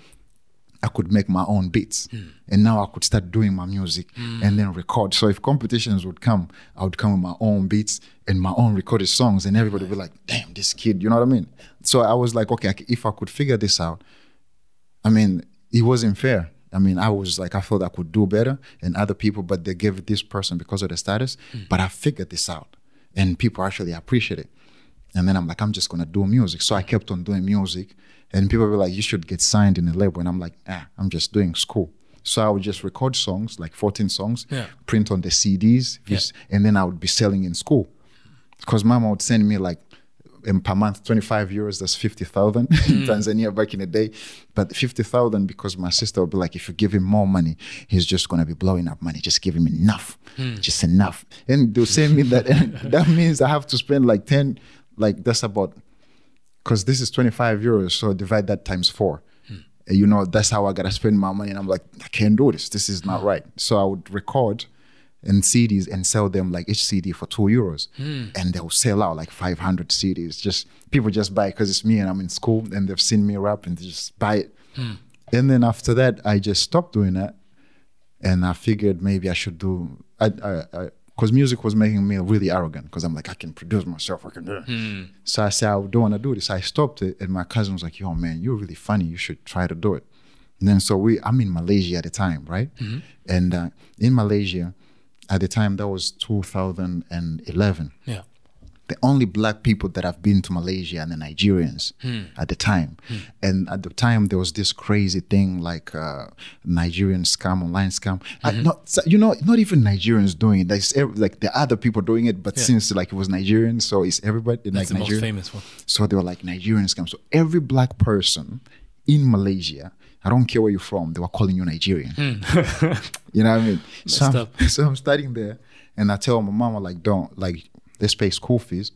I could make my own beats. And now I could start doing my music and then record. So if competitions would come, I would come with my own beats and my own recorded songs, and everybody would be like, damn, this kid, you know what I mean? So I was like, okay, if I could figure this out, I mean, it wasn't fair. I mean, I was like, I thought I could do better and other people, but they gave this person because of the status. But I figured this out, and people actually appreciate it. And then I'm like, I'm just gonna do music. So I kept on doing music, and people were like, you should get signed in a label. And I'm like, ah, I'm just doing school. So I would just record songs, like 14 songs,
Yeah.
print on the CDs, and then I would be selling in school. Because mama would send me like um, per month 25 euros that's 50,000 in hmm. Tanzania back in the day. But 50,000 because my sister would be like if you give him more money he's just going to be blowing up money. Just give him enough. Hmm. Just enough. And they'll send me that that means I have to spend like 10 like that's about because this is 25 euros so divide that times four. And, you know that's how I gotta spend my money. And I'm like I can't do this. This is not right. So I would record and CDs and sell them like each CD for two euros, hmm. and they'll sell out like 500 CDs. Just people just buy because it's me and I'm in school and they've seen me rap and they just buy it. Hmm. And then after that, I just stopped doing that, and I figured maybe I should do. I I because music was making me really arrogant because I'm like I can produce myself, I can do it. Hmm. So I said I don't want to do this. I stopped it, and my cousin was like, "Yo, man, you're really funny. You should try to do it." And then so we, I'm in Malaysia at the time, right? Mm-hmm. And uh, in Malaysia, at the time that was 2011
Yeah.
the only black people that have been to Malaysia and the Nigerians at the time. And at the time, there was this crazy thing like uh, Nigerian scam, online scam. Uh, not, you know, not even Nigerians doing it. There's ev- like the other people doing it, but
Yeah.
since like it was Nigerian, so it's everybody like
That's the most famous one.
So they were like Nigerian scam. So every black person in Malaysia, I don't care where you're from, they were calling you Nigerian. Hmm. you know what I mean? So I'm, so I'm studying there, and I tell my mama like, don't like let's pay school fees,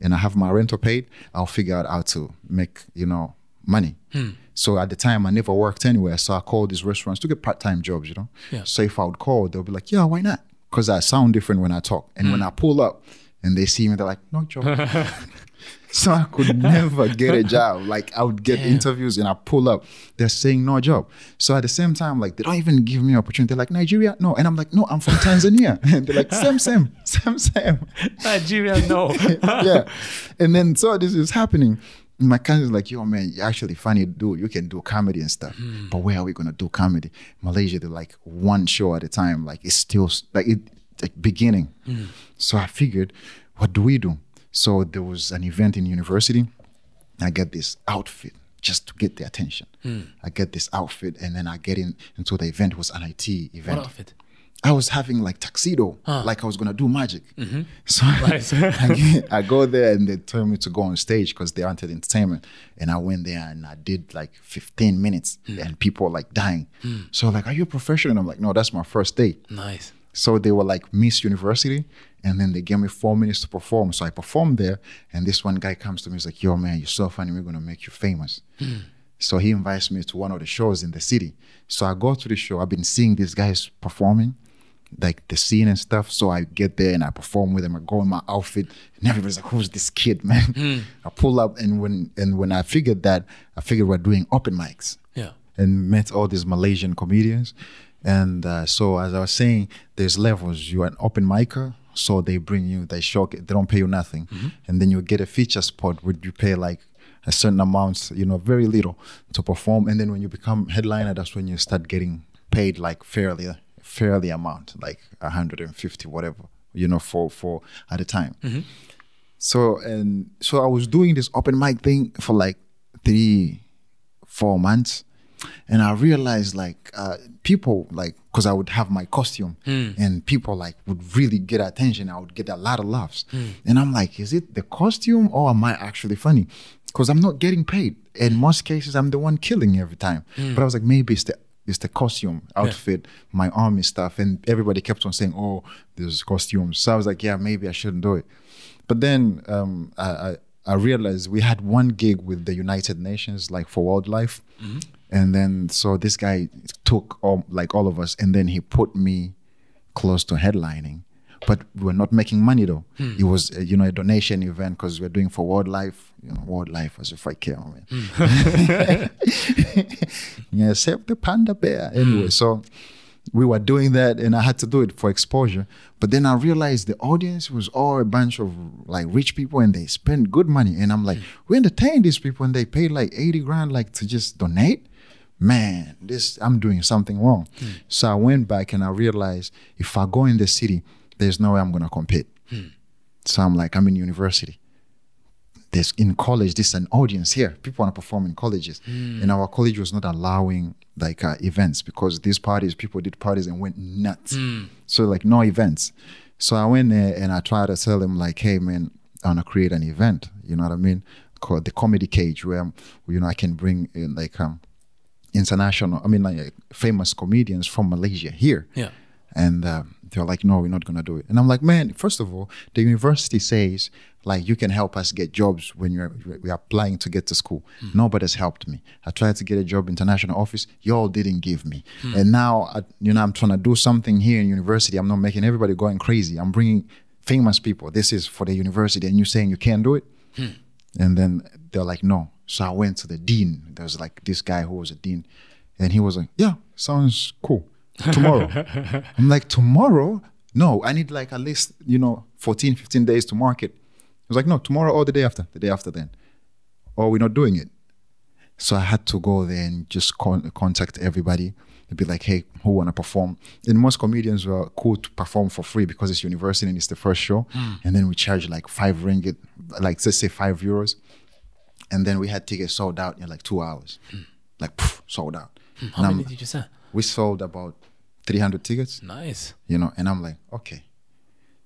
and I have my rental paid. I'll figure out how to make you know money. Hmm. So at the time, I never worked anywhere, so I called these restaurants to get part time jobs. You know,
Yeah.
so if I would call, they'll be like, yeah, why not? Because I sound different when I talk, and when hmm. I pull up, and they see me, they're like, no job. So I could never get a job. Like I would get
Damn.
interviews and I pull up, they're saying no job. So at the same time, like they don't even give me opportunity. They're like Nigeria, no, and I'm like, no, I'm from Tanzania. And they're like, same, same, same, same.
Nigeria, no.
yeah. And then so this is happening. My cousin's like, yo, man, you're actually funny dude. You can do comedy and stuff. Hmm. But where are we gonna do comedy? Malaysia, they're like one show at a time. Like it's still like it like beginning. Hmm. So I figured, what do we do? So there was an event in university. I get this outfit just to get the attention. Hmm. I get this outfit and then I get in into the event was an IT event.
what outfit?
I was having like tuxedo, like I was gonna do magic. Mm-hmm. So
Right.
I, get- I go there and they told me to go on stage because they wanted entertainment. And I went there and I did like 15 minutes hmm. and people like dying. Hmm. So like, are you a professional? And I'm like, no, that's my first day.
Nice.
So they were like Miss University, and then they gave me four minutes to perform. So I performed there, and this one guy comes to me, he's like, "Yo, man, you're so funny. We're gonna make you famous." Hmm. So he invites me to one of the shows in the city. So I go to the show. I've been seeing these guys performing, like the scene and stuff. So I get there and I perform with them. I go in my outfit, and everybody's like, "Who's this kid, man?" Hmm. I pull up, and when and when I figured that, I figured we're doing open mics
Yeah.
and met all these Malaysian comedians. And uh, so, as I was saying, there's levels. You're an open micer, so they bring you, they show, they don't pay you nothing, and then you get a feature spot where you pay like a certain amount, you know, very little to perform, and then when you become headliner, that's when you start getting paid like fairly, fairly amount, like 150, whatever, you know, for for at a time. So and so I was doing this open mic thing for like three, four months, and I realized like uh, people like because I would have my costume and people like would really get attention. I would get a lot of laughs, and I'm like, is it the costume or am I actually funny? Because I'm not getting paid. In most cases, I'm the one killing every time. But I was like, maybe it's the it's the costume outfit, my army stuff, and everybody kept on saying, "Oh, there's costumes." So I was like, "Yeah, maybe I shouldn't do it." But then um, I, I I realized we had one gig with the United Nations, like for wildlife, and then so this guy took all, like all of us, and then he put me close to headlining. But we were not making money though. Hmm. It was uh, you know a donation event because we're doing for wildlife. You know, wildlife as if I care, man. Hmm. yeah, save the panda bear. Anyway, hmm. so we were doing that and I had to do it for exposure. But then I realized the audience was all a bunch of like rich people and they spend good money. And I'm like, we entertain these people and they pay like 80 grand like to just donate. Man, this I'm doing something wrong. So I went back and I realized if I go in the city, there's no way I'm gonna compete. So I'm like, I'm in university. There's in college this is an audience here. People want to perform in colleges. And our college was not allowing like uh, events because these parties people did parties and went nuts. So like no events. So i went there and i tried to tell them like hey man i want to create an event. You know what i mean? Called the comedy cage where you know i can bring in like um international i mean like famous comedians from malaysia here
Yeah.
and uh, they're like, no, we're not going to do it. And I'm like, man, first of all, the university says, like, you can help us get jobs when you're we're applying to get to school. Hmm. Nobody's helped me. I tried to get a job in international office. Y'all didn't give me. Hmm. And now, I, you know, I'm trying to do something here in university. I'm not making everybody going crazy. I'm bringing famous people. This is for the university. And you're saying you can't do it? Hmm. And then they're like, no. So I went to the dean. There was like this guy who was a dean. And he was like, yeah, sounds cool. Tomorrow. I'm like, tomorrow? No, I need like at least, you know, 14, 15 days to market. He was like, no, tomorrow or the day after, the day after then. Or we're not doing it. So I had to go there and just con- contact everybody and be like, hey, who want to perform? And most comedians were cool to perform for free because it's university and it's the first show. Hmm. And then we charge like five ringgit, like let's say five euros. And then we had tickets sold out in like two hours. Hmm. Like, poof, sold out. Hmm.
How
And I'm-
many did you sell?
we sold about 300 tickets
Nice.
you know and i'm like okay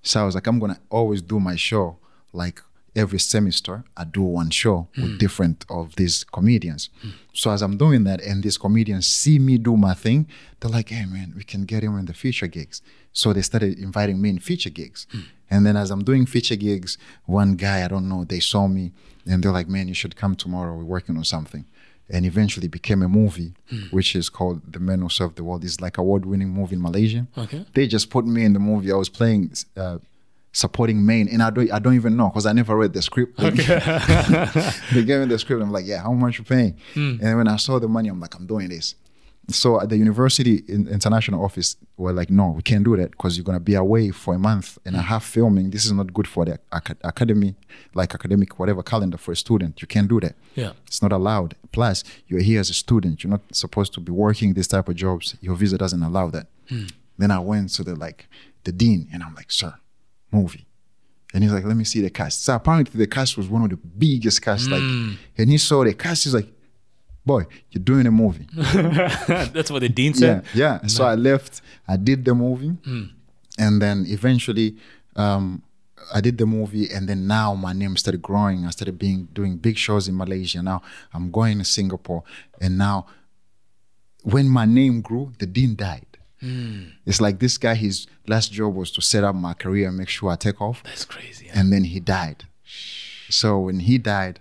so i was like i'm gonna always do my show like every semester i do one show with hmm. different of these comedians so as i'm doing that and these comedians see me do my thing they're like hey man we can get him in the feature gigs so they started inviting me in feature gigs and then as i'm doing feature gigs one guy i don't know they saw me and they're like man you should come tomorrow we're working on something and eventually became a movie which is called the Men Who Save the World it's like award-winning movie in malaysia
Okay.
they just put me in the movie. I was playing uh, supporting main, and I don't I don't even know because I never read the script. They, they gave me the script. I'm like, yeah, how much you paying? And when I saw the money, I'm like, I'm doing this. So at the university in, international office, were like, no, we can't do that because you're gonna be away for a month and a mm. half filming. This is not good for the ac- academy, like academic whatever calendar for a student. You can't do that.
Yeah.
It's not allowed. Plus, you're here as a student. You're not supposed to be working this type of jobs. Your visa doesn't allow that. Hmm. Then I went to the like the dean and I'm like, sir, movie. And he's like, let me see the cast. So apparently the cast was one of the biggest casts. Like, hmm. and he saw the cast. He's like, boy, you're doing a movie.
That's what the dean
yeah,
said.
yeah. So I left. I did the movie, and then eventually, um, I did the movie, and then now my name started growing. I started being doing big shows in Malaysia. Now I'm going to Singapore, and now when my name grew, the dean died. It's like this guy. His last job was to set up my career and make sure I take off
That's crazy.
and then he died. So when he died,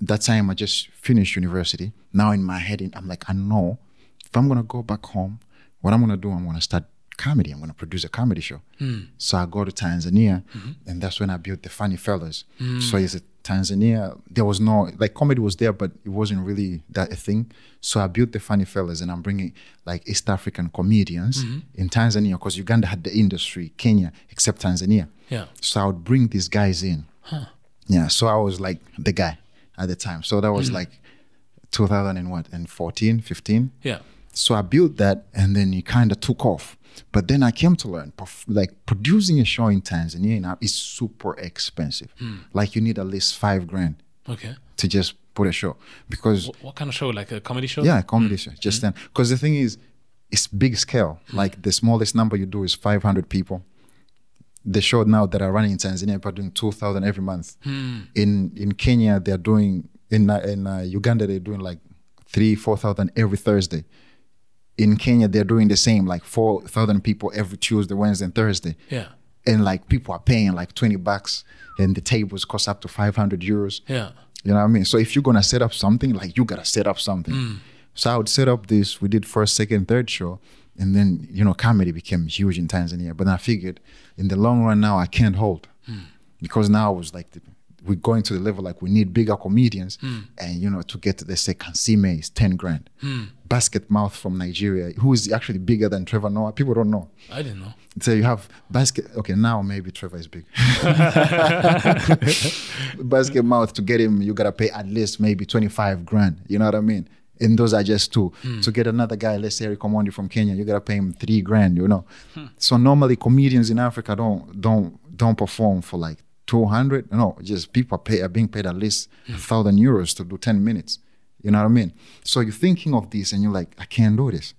that time I just finished university. Now in my head, I'm like, I know if I'm gonna go back home, what I'm gonna do, I'm gonna start comedy. I'm going to produce a comedy show. Hmm. So I go to Tanzania, mm-hmm. and that's when I built the Funny Fellas. Hmm. So it's a Tanzania. There was no like comedy was there, but it wasn't really that a thing. So I built the Funny Fellas, and I'm bringing like East African comedians mm-hmm. in Tanzania because Uganda had the industry, Kenya, except Tanzania.
Yeah.
So I would bring these guys in. Yeah. So I was like the guy at the time. So that was mm. like 2000 and what and 14, 15.
Yeah.
So I built that, and then it kind of took off. But then I came to learn, like producing a show in Tanzania now is super expensive. Hmm. Like you need at least five grand
Okay.
to just put a show because
What, what kind of show? Like a comedy show?
yeah, comedy hmm. show just hmm. then. Because the thing is, it's big scale. Like the smallest number you do is 500 people. The show now that are running in Tanzania are doing 2,000 every month. In in Kenya, they're doing in in uh, Uganda they're doing like three, four thousand every Thursday. In Kenya, they're doing the same, like four thousand people every Tuesday, Wednesday, and Thursday.
Yeah.
And like people are paying like 20 bucks, and the tables cost up to 500 euros.
Yeah.
You know what I mean? So if you're gonna set up something, like you gotta set up something. So I would set up this. We did first, second, third show, and then you know comedy became huge in Tanzania. But then I figured, in the long run, now I can't hold hmm. because now I was like, the, we're going to the level like we need bigger comedians, hmm. and you know to get to let's say Kansiime is ten grand. Hmm. Basketmouth from Nigeria, who is actually bigger than Trevor Noah. People don't know.
I didn't know.
So you have basket. Okay, now maybe Trevor is big. Basketmouth to get him, you gotta pay at least maybe twenty five grand. You know what I mean? And those are just two. Hmm. To get another guy, let's say Eric Omondi from Kenya, you gotta pay him three grand. You know. Hmm. So normally comedians in Africa don't don't don't perform for like two hundred. No, just people are, pay, are being paid at least hmm. a thousand euros to do ten minutes. You know what I mean? So you're thinking of this and you're like, I can't do this.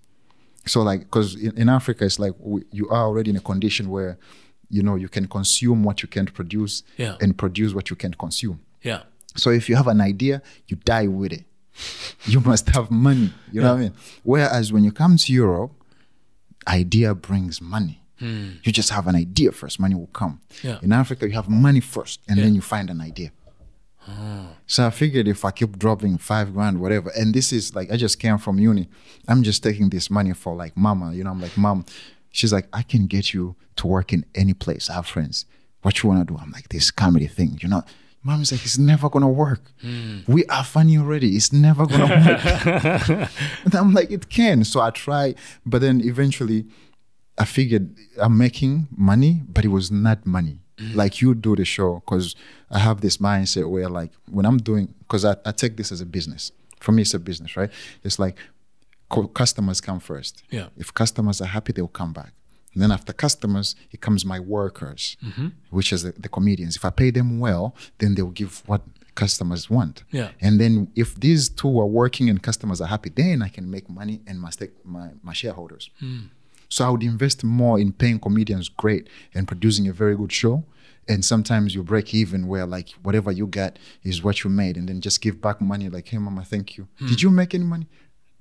So like, because in, in Africa, it's like we, you are already in a condition where, you know, you can consume what you can't produce
Yeah.
and produce what you can't consume.
Yeah.
So if you have an idea, you die with it. you must have money. You know what I mean? Whereas when you come to Europe, idea brings money. Hmm. You just have an idea first, money will come.
Yeah.
In Africa, you have money first, and
Yeah.
then you find an idea. Ah. So I figured if I keep dropping five grand, whatever, and this is like I just came from uni, I'm just taking this money for like mama, you know, I'm like, mom, she's like, I can get you to work in any place. I have friends. What you wanna do? I'm like, this comedy thing, you know. Mom's like, it's never gonna work. Hmm. We are funny already. It's never gonna work. and I'm like, it can. So I try, but then eventually I figured I'm making money, but it was not money. Hmm. Like you do the show, because I have this mindset where, like, when I'm doing, because I, I take this as a business. For me, it's a business, right? It's like customers come first.
Yeah.
If customers are happy, they'll come back. And then after customers, it comes my workers, mm-hmm. which is the, the comedians. If I pay them well, then they'll give what customers want.
Yeah.
And then if these two are working and customers are happy, then I can make money and my stake, my, my shareholders. Mm. So I would invest more in paying comedians great and producing a very good show. And sometimes you break even where like whatever you get is what you made, and then just give back money like, hey mama, thank you. Mm. Did you make any money?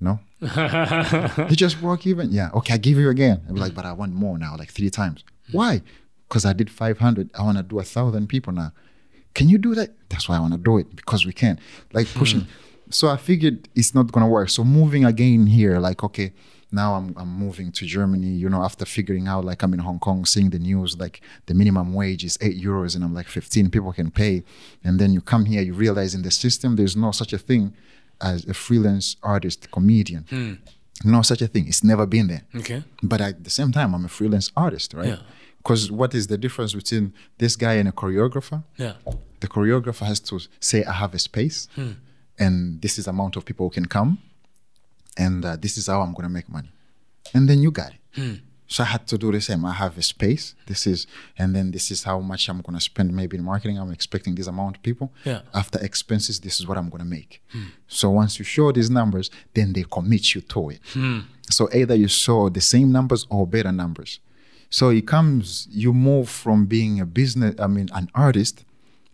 No. you just broke even? Yeah. Okay, I give you again. I'm like, but I want more now, like three times. Why? Because I did 500. I want to do a thousand people now. Can you do that? That's why I want to do it because we can. Like hmm. pushing. So I figured it's not gonna work. So moving again here, like okay, now I'm I'm moving to Germany. You know, after figuring out like I'm in Hong Kong, seeing the news, like the minimum wage is eight euros, and I'm like 15 people can pay. And then you come here, you realize in the system there's no such a thing as a freelance artist comedian. Hmm. No such a thing. It's never been there.
Okay.
But at the same time, I'm a freelance artist, right?
Yeah.
Because what is the difference between this guy and a choreographer?
Yeah.
The choreographer has to say, I have a space, hmm. and this is the amount of people who can come, and uh, this is how I'm going to make money. And then you got it. Hmm. So I had to do the same. I have a space. This is, and then this is how much I'm going to spend maybe in marketing. I'm expecting this amount of people.
Yeah.
After expenses, this is what I'm going to make. So once you show these numbers, then they commit you to it. Hmm. So either you show the same numbers or better numbers. So it comes, you move from being a business, I mean, an artist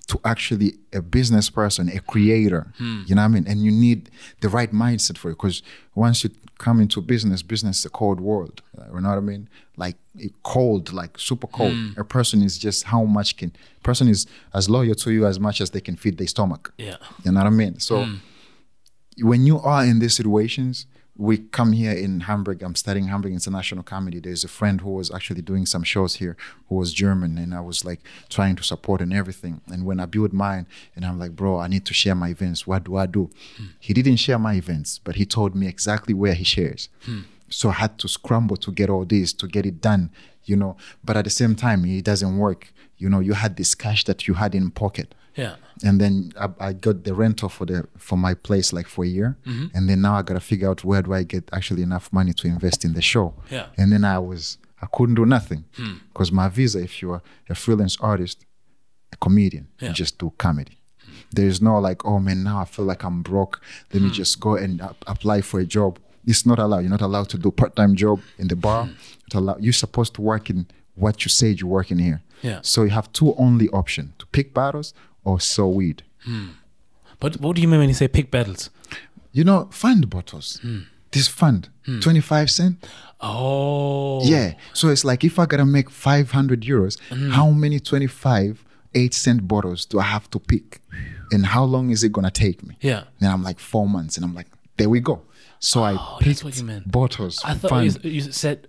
to actually a business person, a creator. Hmm. You know what I mean? And you need the right mindset for it because once you come into business, business is a cold world. uh, You know what I mean? Like cold, like super cold. Hmm. A person is just how much can person is as loyal to you as much as they can feed their stomach.
Yeah.
You know what I mean? So hmm. when you are in these situations, we come here in Hamburg. I'm studying Hamburg International Comedy. There's a friend who was actually doing some shows here who was German, and I was like trying to support and everything. And when I built mine, and I'm like, bro, I need to share my events. What do I do? Hmm. He didn't share my events, but he told me exactly where he shares. Hmm. So I had to scramble to get all this, to get it done, you know. But at the same time, it doesn't work. You know, you had this cash that you had in pocket
Yeah.
and then I, I got the rental for the for my place like for a year
Mm-hmm.
and then now i gotta figure out where do i get actually enough money to invest in the show
Yeah.
and then i was i couldn't do nothing
Hmm.
because my visa if you're a freelance artist a comedian
Yeah.
you just do comedy there's no like oh man now i feel like i'm broke let
Hmm.
me just go and ap- apply for a job it's not allowed you're not allowed to do part-time job in the bar
Hmm.
It's allowed, you're supposed to work in what you said you're working here
Yeah.
so you have two only options to pick battles or sow weed hmm.
But what do you mean when you say pick battles?
You know, Pfand bottles. Hmm. This Pfand, hmm. 25 cent.
Oh.
Yeah. So it's like if I gotta make 500 euros, how many 25 8 cent bottles do I have to pick? And how long is it gonna take me?
Yeah.
And I'm like, four months. And I'm like, there we go. So I
Oh, that's
picked
what you meant.
bottles.
I thought you, you said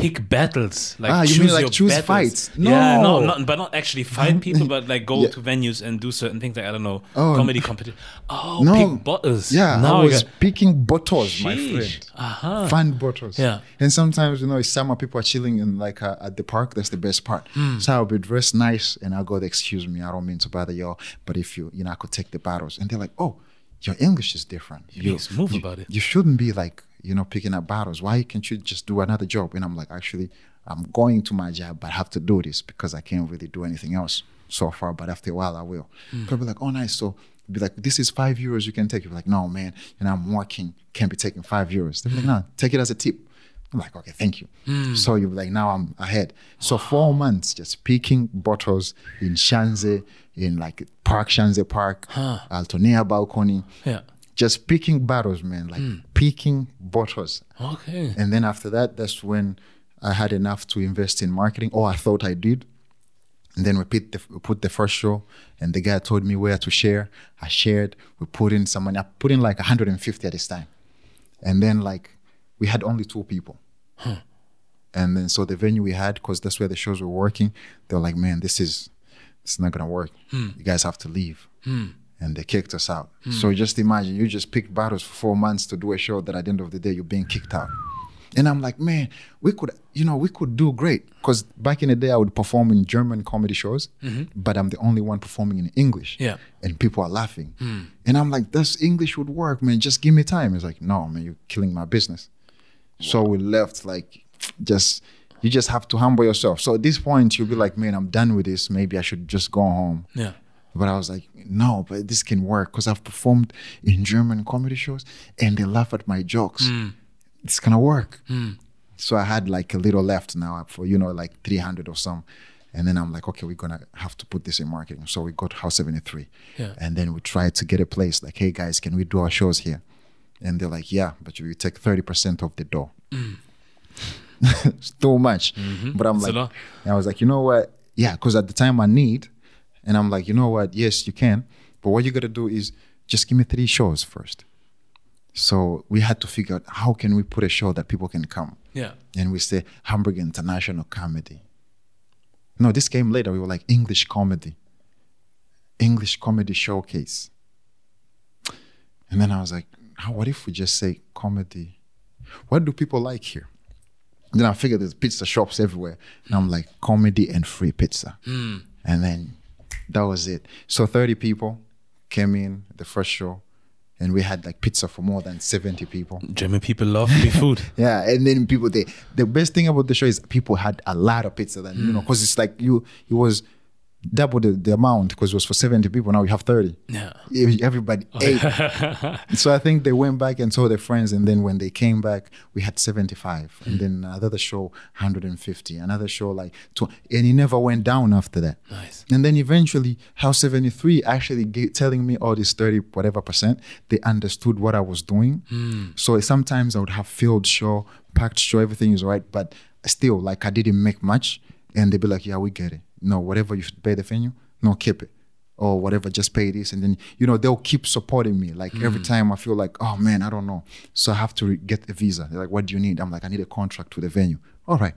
pick battles. Like
Ah, you
choose
mean like
your
choose
battles.
fights?
Yeah, no,
No.
not, but not actually fight people, but like go
Yeah.
to venues and do certain things like I don't know,
Oh.
comedy competition. Oh,
No.
pick bottles.
Yeah,
now
I was
got-
picking bottles, my friend.
Uh-huh.
Pfand bottles.
Yeah.
And sometimes, you know, it's summer, people are chilling in like uh, at the park. That's the best part.
Hmm.
So I'll be dressed nice and I'll go, excuse me, I don't mean to bother y'all, but if you, you know, I could take the bottles. And they're like, oh, your English is different.
You're being smooth about it.
You shouldn't be like, you know, picking up bottles. Why can't you just do another job? And I'm like, actually, I'm going to my job, but I have to do this because I can't really do anything else so far. But after a while, I will.
Hmm.
People like, oh, nice. So be like, this is five euros you can take. You're like, no, man. And I'm working, can't be taking five euros. They're like, no, take it as a tip. I'm like, okay, thank you.
Hmm.
So you're like, now I'm ahead. So four months just picking bottles in Schanze, in like Park Schanze Park, Altonia Balcony
Yeah.
Just picking bottles, man, like
Hmm.
picking bottles.
Okay.
And then after that, that's when I had enough to invest in marketing, or I thought I did. And then we put the, we put the first show, and the guy told me where to share. I shared. We put in some money. I put in like 150 at this time, and then like we had only two people. And then so the venue we had, because that's where the shows were working, they were like, "Man, this is this is not gonna work. You guys have to leave." And they kicked us out. Hmm. So just imagine you just picked battles for four months to do a show that at the end of the day you're being kicked out. And I'm like, man, we could, you know, we could do great. Because back in the day, I would perform in German comedy shows, mm-hmm. but I'm the only one performing in English.
Yeah.
And people are laughing. Hmm. And I'm like, this English would work, man. Just give me time. It's like, no, man, you're killing my business. So we left like just you just have to humble yourself. So at this point you'll be like, man, I'm done with this. Maybe I should just go home.
Yeah.
But I was like, no, but this can work because I've performed in German comedy shows and they laugh at my jokes. It's gonna work. So I had like a little left now for you know like 300 or some. And then I'm like, okay, we're gonna have to put this in marketing. So we got Haus 73.
Yeah.
And then we tried to get a place like, hey guys, can we do our shows here? And they're like, yeah, but you take 30% of the door. it's too much. But I'm
It's
like, I was like, you know what? Yeah, because at the time I need, and I'm like, you know what? Yes, you can. But what you got to do is just give me three shows first. So we had to figure out how can we put a show that people can come.
Yeah.
And we say Hamburg International Comedy. No, this came later. We were like English comedy, English comedy showcase. And then I was like, how, what if we just say comedy? What do people like here? Then I figured there's pizza shops everywhere. And I'm like, comedy and free pizza. Hmm. And then that was it. So 30 people came in the first show, and we had like pizza for more than 70 people.
German people love free food.
Yeah, and then people they the best thing about the show is people had a lot of pizza than you know mm. because it's like you it was double the, the amount because it was for 70 people now we have 30
Yeah.
Everybody ate. So i think they went back and told their friends and then when they came back we had 75 and then hmm. another show 150 another show like two, and it never went down after that.
Nice.
and then eventually Haus 73 actually ga- telling me all these 30 whatever percent they understood what i was doing. Hmm. So sometimes i would have filled show packed show everything is right but still like i didn't make much. And they'd be like yeah we get it no whatever you should pay the venue no keep it or whatever, just pay this. And then, you know, they'll keep supporting me. Like every hmm. time I feel like, oh man, I don't know. So I have to re- get a visa. They're like, what do you need? I'm like, I need a contract with the venue. All right.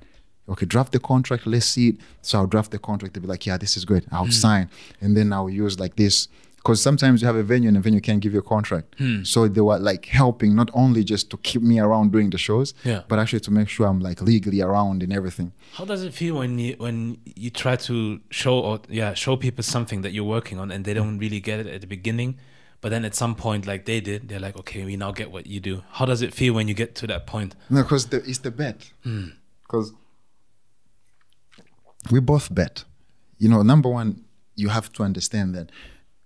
Okay, draft the contract. Let's see it. So I'll draft the contract. They'll be like, yeah, this is great. I'll hmm. sign. And then I'll use like this. Because sometimes you have a venue and the venue can't give you a contract. Hmm. So they were like helping not only just to keep me around doing the shows,
Yeah.
but actually to make sure I'm like legally around and everything.
How does it feel when you when you try to show or yeah show people something that you're working on and they don't really get it at the beginning, but then at some point like they did, they're like, okay, we now get what you do. How does it feel when you get to that point?
No, because it's the bet. Hmm. Because we both bet. You know, number one, you have to understand that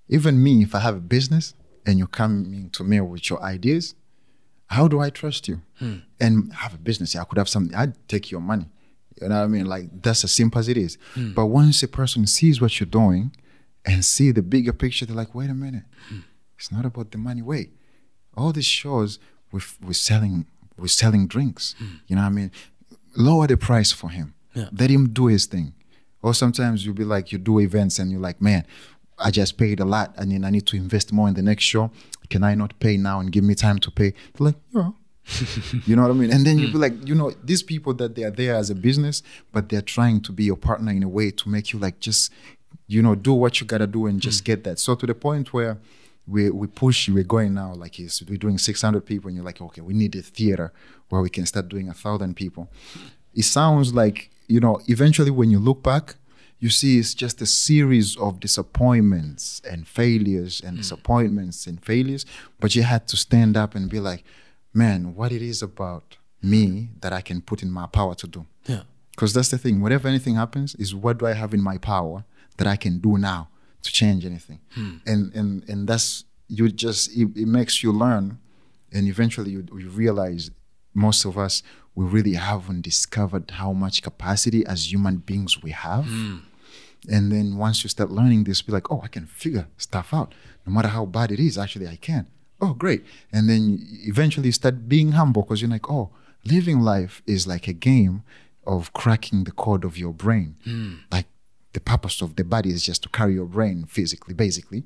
even me, if I have a business and you're coming to me with your ideas, how do I trust you? Hmm. And have a business, I could have something, I'd take your money. You know what I mean? Like that's as simple as it is. Hmm. But once a person sees what you're doing and see the bigger picture, they're like, wait a minute, hmm. it's not about the money. Wait, all these shows we're, we're selling we're selling drinks. You know what I mean? Lower the price for him.
Yeah.
Let him do his thing. Or sometimes you'll be like you do events and you're like, man, I just paid a lot and then I need to invest more in the next show. Can I not pay now and give me time to pay? They're like, yeah. you know what I mean? And then you'll be hmm. like, you know, these people that they are there as a business, but they're trying to be your partner in a way to make you like just, you know, do what you gotta do and just hmm. get that. So to the point where we we push, we're going now, like it's, we're doing 600 people, and you're like, okay, we need a theater where we can start doing a thousand people. It sounds like, you know, eventually when you look back, you see it's just a series of disappointments and failures and mm. disappointments and failures, but you had to stand up and be like, man, what it is about me that I can put in my power to do.
Yeah.
Because that's the thing. Whenever anything happens, is what do I have in my power that I can do now to change anything? Hmm. And and and that's you just it, it makes you learn, and eventually you, you realize most of us we really haven't discovered how much capacity as human beings we have. Hmm. And then once you start learning this, be like, oh, I can figure stuff out. No matter how bad it is, actually, I can. Oh, great. And then eventually start being humble because you're like, oh, living life is like a game of cracking the code of your brain. Hmm. Like the purpose of the body is just to carry your brain physically, basically.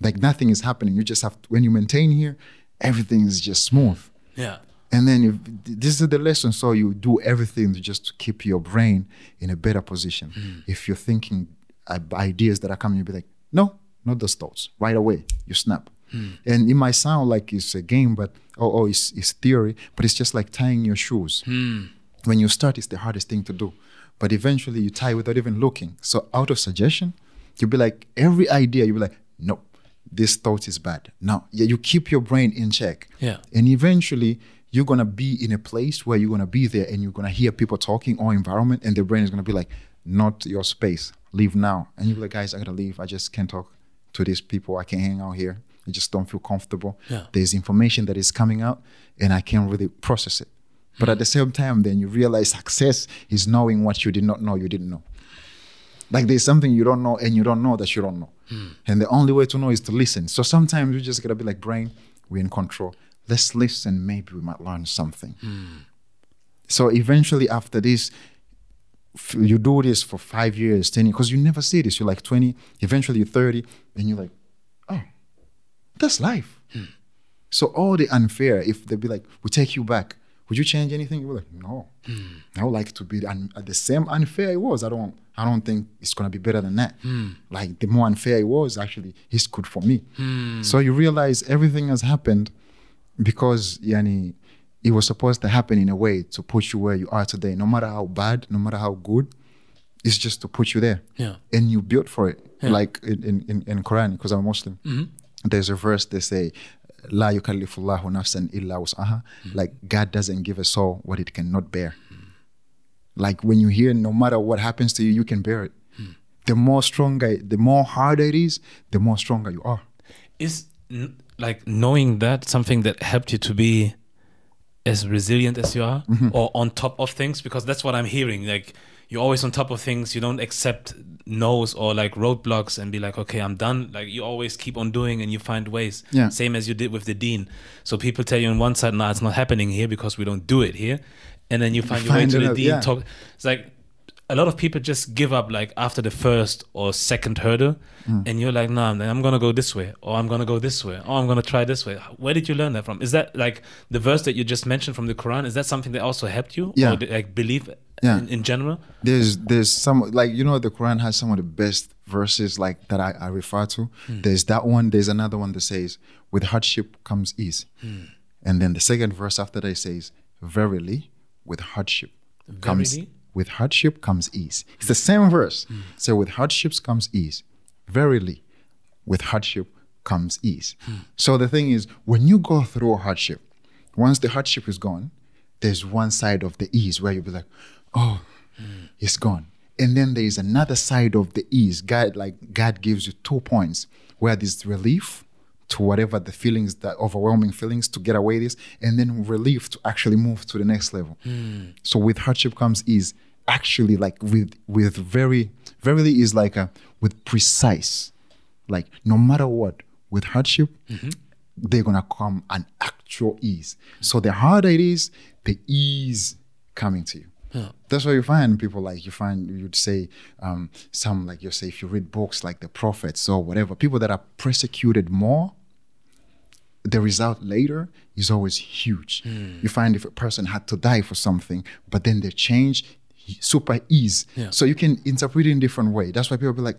Like nothing is happening. You just have to, when you maintain here, everything is just smooth.
Yeah.
And then if this is the lesson, so you do everything to just to keep your brain in a better position. Hmm. If you're thinking Uh, ideas that are coming, you'll be like, no, not those thoughts. Right away, you snap. Hmm. And it might sound like it's a game, but oh, oh it's, it's theory, but it's just like tying your shoes. Hmm. When you start, it's the hardest thing to do. But eventually you tie without even looking. So out of suggestion, you'll be like, every idea, you'll be like, nope, this thought is bad. Now, yeah, you keep your brain in check.
Yeah.
And eventually, you're gonna be in a place where you're gonna be there and you're gonna hear people talking or environment, and the brain is gonna be like, not your space. Leave now. And you're like, guys, I gotta leave. I just can't talk to these people. I can't hang out here. I just don't feel comfortable.
Yeah.
There's information that is coming out and I can't really process it. But at the same time, then you realize success is knowing what you did not know you didn't know. Like there's something you don't know and you don't know that you don't know. Hmm. And the only way to know is to listen. So sometimes you just gotta be like, brain, we're in control. Let's listen. Maybe we might learn something. Hmm. So eventually, after this, you do this for five years, 10 years, because you never see this. You're like 20, eventually you're 30, and you're like, oh, that's life. Hmm. So all the unfair, if they'd be like, we take you back, would you change anything? You're like, no. Hmm. I would like to be un- at the same unfair it was. I don't I don't think it's gonna be better than that. Hmm. Like the more unfair it was, actually, it's good for me. So you realize everything has happened because yani, it was supposed to happen in a way to put you where you are today. No matter how bad, no matter how good, it's just to put you there.
Yeah.
And you built for it.
Yeah.
Like in, in, in, Quran, because I'm a Muslim. Mm-hmm. There's a verse they say, La yukallifullahu nafsan illa wus'aha. Mm-hmm. Like God doesn't give a soul what it cannot bear. Like when you hear no matter what happens to you, you can bear it. Mm. The more stronger, the more harder it is, the more stronger you are.
Is n- like knowing that something that helped you to be as resilient as you are or on top of things? Because that's what I'm hearing. Like you're always on top of things. You don't accept no's or like roadblocks and be like, okay, I'm done. Like you always keep on doing and you find ways.
Yeah.
Same as you did with the dean. So people tell you on one side, no, it's not happening here because we don't do it here. And then you find your way to the dean.
yeah.
Talk. It's like a lot of people just give up like after the first or second hurdle,
Mm.
and you're like, nah, I'm gonna go this way, or I'm gonna go this way, or I'm gonna try this way. Where did you learn that from? Is that like the verse that you just mentioned from the Quran? Is that something that also helped you?
Yeah.
Or like belief
Yeah.
in, in general?
there's there's some like you know the Quran has some of the best verses like that I, I refer to. There's that one. There's another one that says, "With hardship comes ease," and then the second verse after that says, "Verily, with hardship comes
Verily?
With hardship comes ease." It's the same verse. Mm. So with hardships comes ease. Verily, with hardship comes ease. Mm. So the thing is, when you go through a hardship, once the hardship is gone, there's one side of the ease where you'll be like, oh, mm. it's gone. And then there is another side of the ease. God, like God gives you two points where there's relief to whatever the feelings, the overwhelming feelings to get away this, and then relief to actually move to the next level. So with hardship comes ease. Actually, like with with very verily is like a with precise, like no matter what, with hardship, they're gonna come an actual ease. So the harder it is, the ease coming to you. That's why you find people like you find you'd say um, some like you say if you read books like the prophets or whatever, people that are persecuted more, the result later is always huge. You find if a person had to die for something, but then they change super ease.
Yeah.
So you can interpret it in different way. That's why people be like,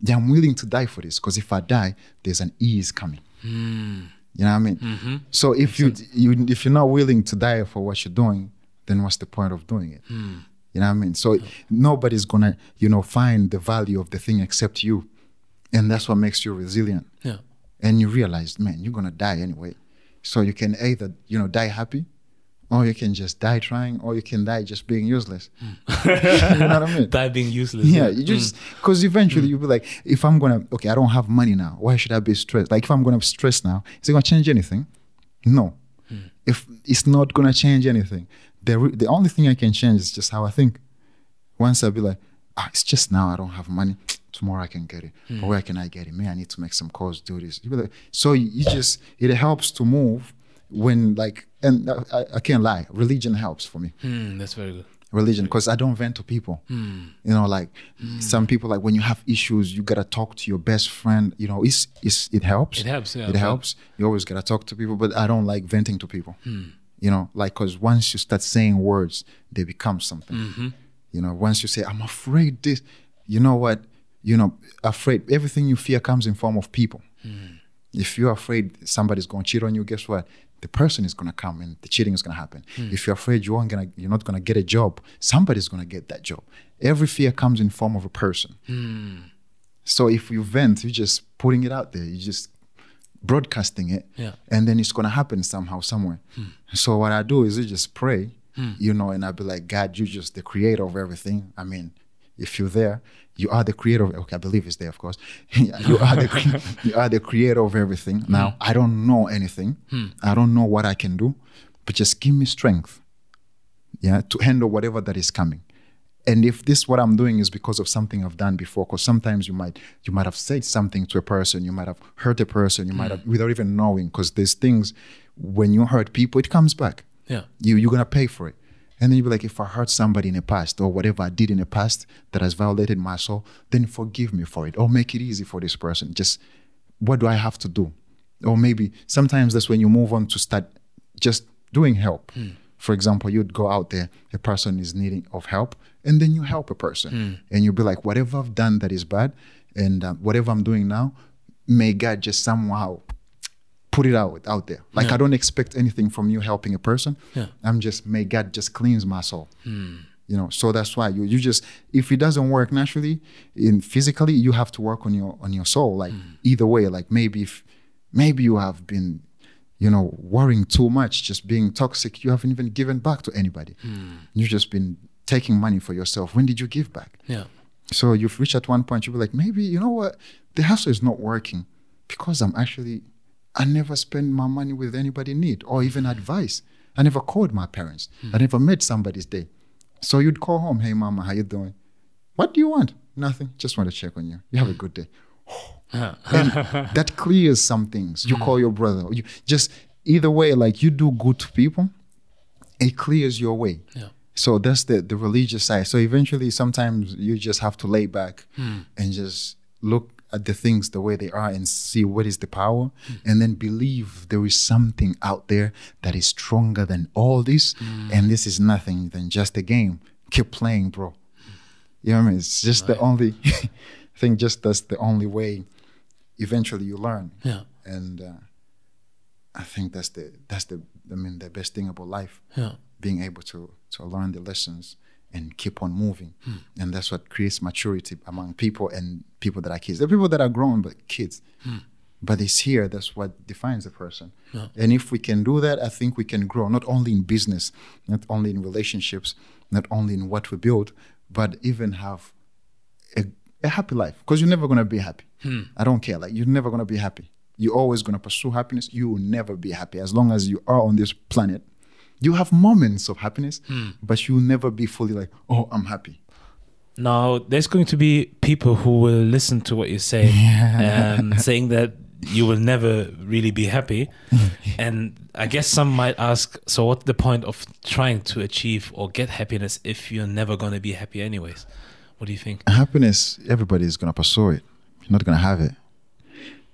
yeah, I'm willing to die for this because if I die, there's an ease coming. Hmm. You know what I mean? Mm-hmm. So if you, you if you're not willing to die for what you're doing, then what's the point of doing it? Hmm. You know what I mean? So nobody's gonna, you know, find the value of the thing except you. And that's what makes you resilient.
Yeah.
And you realize, man, you're gonna die anyway. So you can either, you know, die happy, or you can just die trying, or you can die just being useless. Hmm. you know what I mean?
Die being useless.
Yeah, you just hmm. because eventually hmm. you'll be like, if I'm gonna okay, I don't have money now. Why should I be stressed? Like if I'm gonna be stressed now, is it gonna change anything? No. If it's not gonna change anything, the re- the only thing I can change is just how I think. Once I'll be like, ah, it's just now I don't have money. Tomorrow I can get it. But where can I get it? Man, I need to make some calls, do this. Like, so you just it helps to move when like and I, I- can't lie, religion helps for me
Hmm, that's very good.
religion because I don't vent to people. Hmm. You know, like hmm. some people like when you have issues, you gotta talk to your best friend. You know, it's, it's it helps.
It helps, yeah,
It helps. You always gotta talk to people, but I don't like venting to people. Hmm. You know, like because once you start saying words, they become something. Mm-hmm. You know, once you say, "I'm afraid this," you know what? You know, afraid. Everything you fear comes in form of people. If you're afraid somebody's going to cheat on you, guess what? The person is going to come and the cheating is going to happen. Hmm. If you're afraid you aren't gonna, you're not going to get a job, somebody's going to get that job. Every fear comes in form of a person. Hmm. So if you vent, you're just putting it out there. You're just broadcasting it,
Yeah.
and then it's going to happen somehow, somewhere. Hmm. So what I do is I just pray, you know, and I'll be like, God, you're just the creator of everything. I mean, if you're there, you are the creator. Of, okay, I believe it's there, of course. you are the you are the creator of everything. Hmm. Now, I don't know anything. Hmm. I don't know what I can do, but just give me strength, yeah, to handle whatever that is coming. And if this what I'm doing is because of something I've done before, because sometimes you might you might have said something to a person, you might have hurt a person, you might hmm. have without even knowing, because there's things when you hurt people, it comes back
Yeah.
you you're gonna pay for it. And then you'll be like, if I hurt somebody in the past or whatever I did in the past that has violated my soul, then forgive me for it or make it easy for this person. Just what do I have to do? Or maybe sometimes that's when you move on to start just doing help. For example, you'd go out there, a person is needing of help, and then you help a person, and you'll be like, whatever I've done that is bad, and uh, whatever I'm doing now, may God just somehow put it out out there. Like I don't expect anything from you helping a person.
Yeah.
I'm just may God just cleanse my soul. Hmm. You know, so that's why you you just if it doesn't work naturally in physically, you have to work on your on your soul. Like hmm. either way, like maybe if maybe you have been, you know, worrying too much, just being toxic, you haven't even given back to anybody. Hmm. You've just been taking money for yourself. When did you give back?
Yeah.
So you've reached at one point, you'll be like, maybe, you know what, the hustle is not working because I'm actually, I never spend my money with anybody in need or even advice. I never called my parents. I never met somebody's day. So you'd call home, hey mama, how you doing? What do you want? Nothing. Just want to check on you. You have a good day. Uh. and that clears some things. You mm. call your brother. You just either way, like you do good to people, it clears your way.
Yeah.
So that's the the religious side. So eventually, sometimes you just have to lay back mm. and just look at the things the way they are and see what is the power, and then believe there is something out there that is stronger than all this, and this is nothing than just a game. Keep playing, bro. You know what I mean? It's just the only thing. Just that's the only way. Eventually, you learn
Yeah.
and uh, I think that's the that's the I mean the best thing about life,
Yeah.
being able to to learn the lessons and keep on moving, hmm. and that's what creates maturity among people and people that are kids. There are people that are grown but kids, hmm. but it's here. That's what defines a person. And if we can do that, I think we can grow not only in business, not only in relationships, not only in what we build, but even have a, a happy life because you're never going to be happy. Hmm. I don't care. Like, you're never going to be happy. You're always going to pursue happiness. You will never be happy as long as you are on this planet. You have moments of happiness, but you'll never be fully like, oh, I'm happy.
Now, there's going to be people who will listen to what you say, um, saying that you will never really be happy. and I guess some might ask, so what's the point of trying to achieve or get happiness if you're never going to be happy, anyways? What do you think?
Happiness, everybody is going to pursue it. You're not going to have it.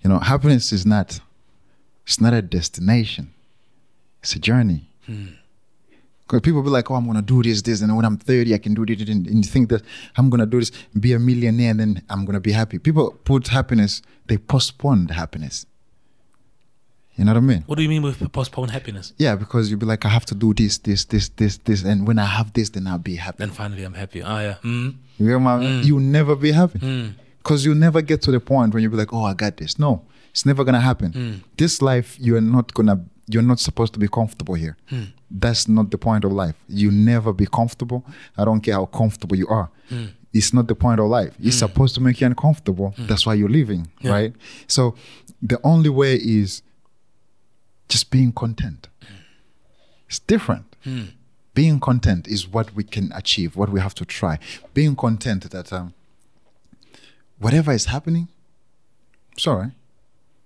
You know, happiness is not, it's not a destination. It's a journey. Because people be like, oh, I'm going to do this, this, and when I'm 30, I can do this, and, and think that I'm going to do this, be a millionaire, and then I'm going to be happy. People put happiness, they postpone the happiness. You know what I mean?
What do you mean with postpone happiness?
Yeah, because you'll be like, I have to do this, this, this, this, this, and when I have this, then I'll be happy.
Then finally I'm happy. Ah, yeah. Mm.
You get my, You'll never be happy. Because you'll never get to the point when you'll be like, oh, I got this. No, it's never going to happen. This life, you're not going to, you're not supposed to be comfortable here. Hmm. That's not the point of life. You never be comfortable. I don't care how comfortable you are. Hmm. It's not the point of life. It's hmm. supposed to make you uncomfortable. That's why you're living, right? So the only way is just being content. It's different. Being content is what we can achieve, what we have to try. Being content that um, whatever is happening, it's all right.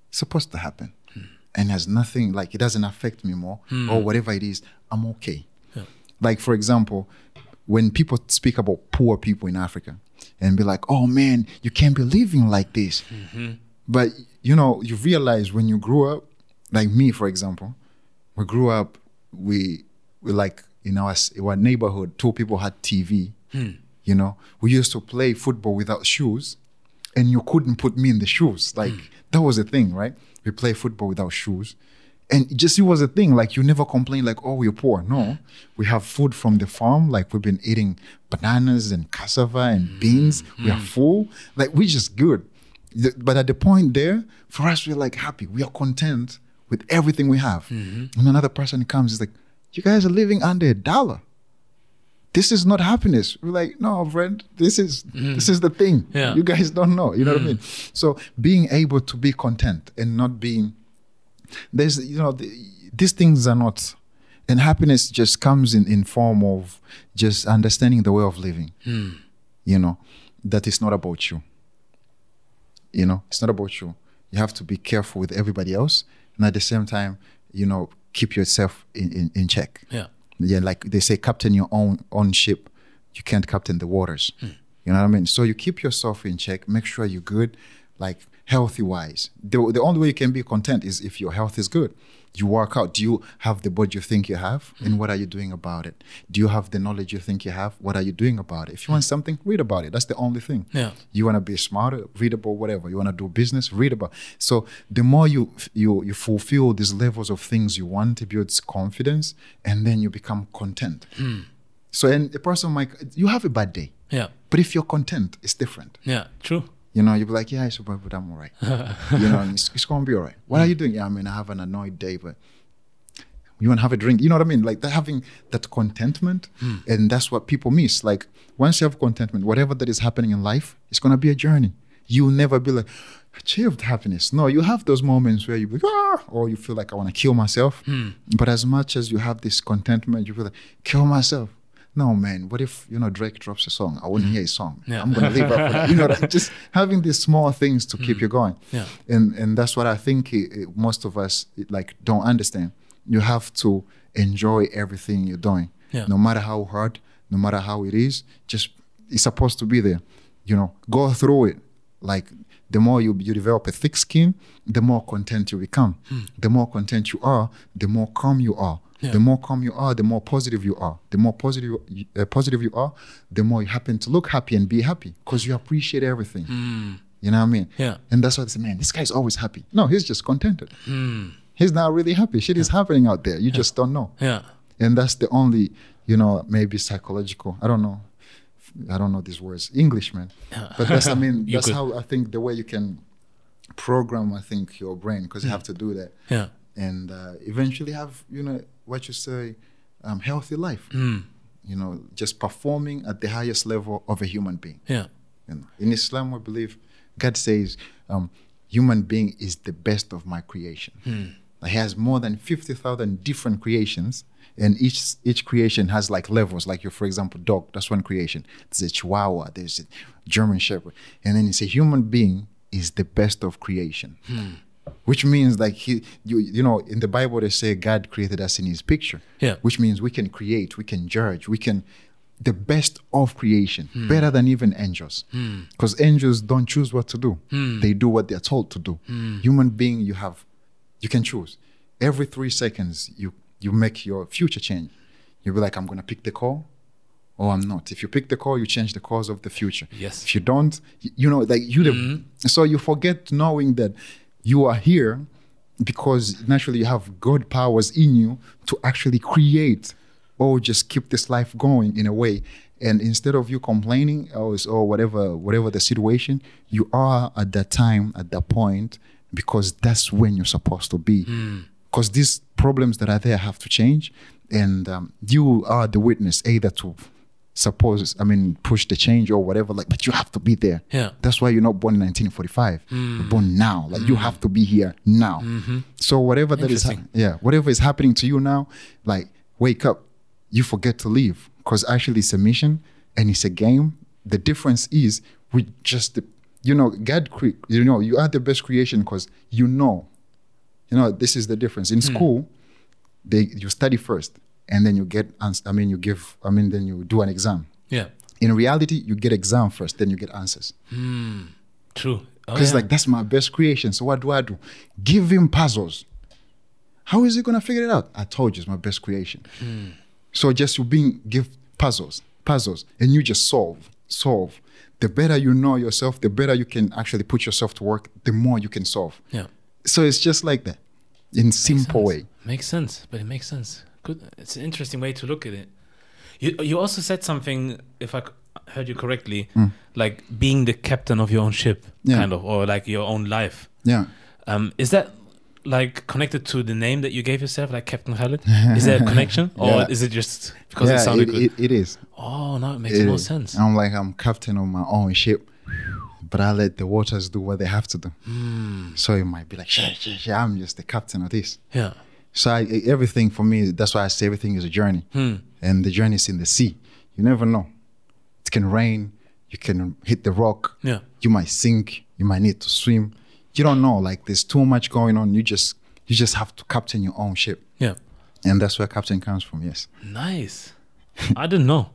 It's supposed to happen. And has nothing, like, it doesn't affect me more, or hmm. whatever it is, I'm okay. Like, for example, when people speak about poor people in Africa and be like, oh man, you can't be living like this. Mm-hmm. But, you know, you realize when you grew up, like me, for example, we grew up, we, we like, in our, our neighborhood, two people had TV. Hmm. You know, we used to play football without shoes, and you couldn't put me in the shoes. Like, hmm. that was a thing, right? We play football without shoes. And it just it was a thing. Like you never complain like, oh, we're poor. No. Mm-hmm. We have food from the farm. Like we've been eating bananas and cassava and mm-hmm. beans. We are mm-hmm. full. Like we're just good. But at the point there, for us, we're like happy. We are content with everything we have. And another person comes, is like, you guys are living under a dollar. This is not happiness. We're like, no, friend, this is mm. this is the thing.
Yeah.
You guys don't know. You know what I mm. mean? So being able to be content and not being there's you know the, these things are not and happiness just comes in in form of just understanding the way of living hmm. you know that it's not about you you know it's not about you you have to be careful with everybody else and at the same time you know keep yourself in, in, in check
Yeah.
Yeah, like they say, captain your own own ship. You can't captain the waters. Hmm. You know what I mean? So you keep yourself in check. Make sure you're good, like healthy wise. The, the only way you can be content is if your health is good. You work out. Do you have the body you think you have? And what are you doing about it? Do you have the knowledge you think you have? What are you doing about it? If you want something, read about it. That's the only thing.
Yeah.
You want to be smarter, read about whatever. You want to do business, read about. So the more you you you fulfill these levels of things you want, it builds confidence, and then you become content. Hmm. So and a person might you have a bad day,
Yeah.
but if you're content, it's different.
Yeah. True.
You know, you'll be like, yeah, it's bad, but I'm all right. you know, it's, it's gonna be all right. What are you doing? Yeah, I mean, I have an annoyed day, but you want to have a drink. You know what I mean? Like that, having that contentment, and that's what people miss. Like once you have contentment, whatever that is happening in life, it's gonna be a journey. You'll never be like achieved happiness. No, you have those moments where you be like, ah, or you feel like I want to kill myself. But as much as you have this contentment, you feel like kill myself. No, man. What if you know Drake drops a song? I wouldn't mm. hear his song.
Yeah.
I'm gonna live up. You know, like, just having these small things to keep mm. you going.
Yeah.
And and that's what I think it, it- most of us like don't understand. You have to enjoy everything you're doing.
Yeah.
No matter how hard, no matter how it is, just it's supposed to be there. You know, go through it. Like the more you you develop a thick skin, the more content you become. Hmm. The more content you are, the more calm you are.
Yeah.
The more calm you are, the more positive you are. The more positive uh, positive you are, the more you happen to look happy and be happy because you appreciate everything. You know what I mean?
Yeah.
And that's why they say, man, this guy's always happy. No, he's just contented.
Hmm.
He's not really happy. Shit is happening out there. You just don't know.
Yeah.
And that's the only, you know, maybe psychological. I don't know. I don't know these words. English, man. But that's, I mean, that's
could.
how I think the way you can program, I think, your brain because you have to do that.
Yeah.
And uh, eventually have, you know, what you say, um, healthy life.
Mm.
You know, just performing at the highest level of a human being.
Yeah.
You know, in Islam, we believe God says, um, human being is the best of my creation. He has more than 50,000 different creations, and each each creation has like levels. Like, you, for example, dog, that's one creation. There's a chihuahua, there's a German shepherd. And then it's a human being is the best of creation. Which means like he you you know in the Bible they say God created us in his picture.
Yeah.
Which means we can create, we can judge, we can the best of creation, hmm. better than even angels. Hmm. Because angels don't choose what to do. Hmm. They do what they're told to do. Human being you have you can choose. Every three seconds you you make your future change. You'll be like, I'm gonna pick the call or I'm not. If you pick the call, you change the course of the future.
Yes.
If you don't, you know, like you, the, so you forget knowing that you are here because naturally you have God powers in you to actually create or just keep this life going in a way. And instead of you complaining or, or whatever, whatever the situation, you are at that time, at that point, because that's when you're supposed to be. Because these problems that are there have to change, and um, you are the witness, either to suppose, I mean, push the change or whatever. Like, but you have to be there.
Yeah.
That's why you're not born in 1945. You're mm. born now. Like you mm. have to be here now. Mm-hmm. So whatever that is, yeah, whatever is happening to you now, like wake up. You forget to leave because actually it's a mission and it's a game. The difference is we just, you know, God, cre- you know, you are the best creation because you know, you know, this is the difference. In hmm. school, they you study first and then you get, ans- I mean, you give, I mean, then you do an exam.
Yeah.
In reality, you get exam first, then you get answers. Hmm.
True. Oh,
Because
yeah.
like that's my best creation. So what do I do? Give him puzzles. How is he gonna figure it out? I told you it's my best creation. Hmm. So just you being give puzzles, puzzles, and you just solve, solve. The better you know yourself, the better you can actually put yourself to work. The more you can solve.
yeah.
So it's just like that, in simple
sense.
way.
Makes sense, but it makes sense. Good. It's an interesting way to look at it. You you also said something, if I heard you correctly, like being the captain of your own ship,
Yeah.
kind of, or like your own life.
Yeah.
Um, is that like connected to the name that you gave yourself, like Captain Khalid? Is there a connection, or
Yeah.
is it just because
yeah,
it sounded
it,
good?
it, it is.
oh, no, it makes
It
more
is.
sense.
I'm like I'm captain of my own ship, but I let the waters do what they have to do.
Hmm.
So it might be like, shit, shit, shit, I'm just the captain of this.
Yeah.
So I, everything for me, that's why I say everything is a journey,
Hmm.
and the journey is in the sea. You never know. It can rain. You can hit the rock.
Yeah.
You might sink. You might need to swim. You don't know. Like there's too much going on. You just you just have to captain your own ship,
Yeah.
and that's where captain comes from. Yes.
Nice. I didn't know,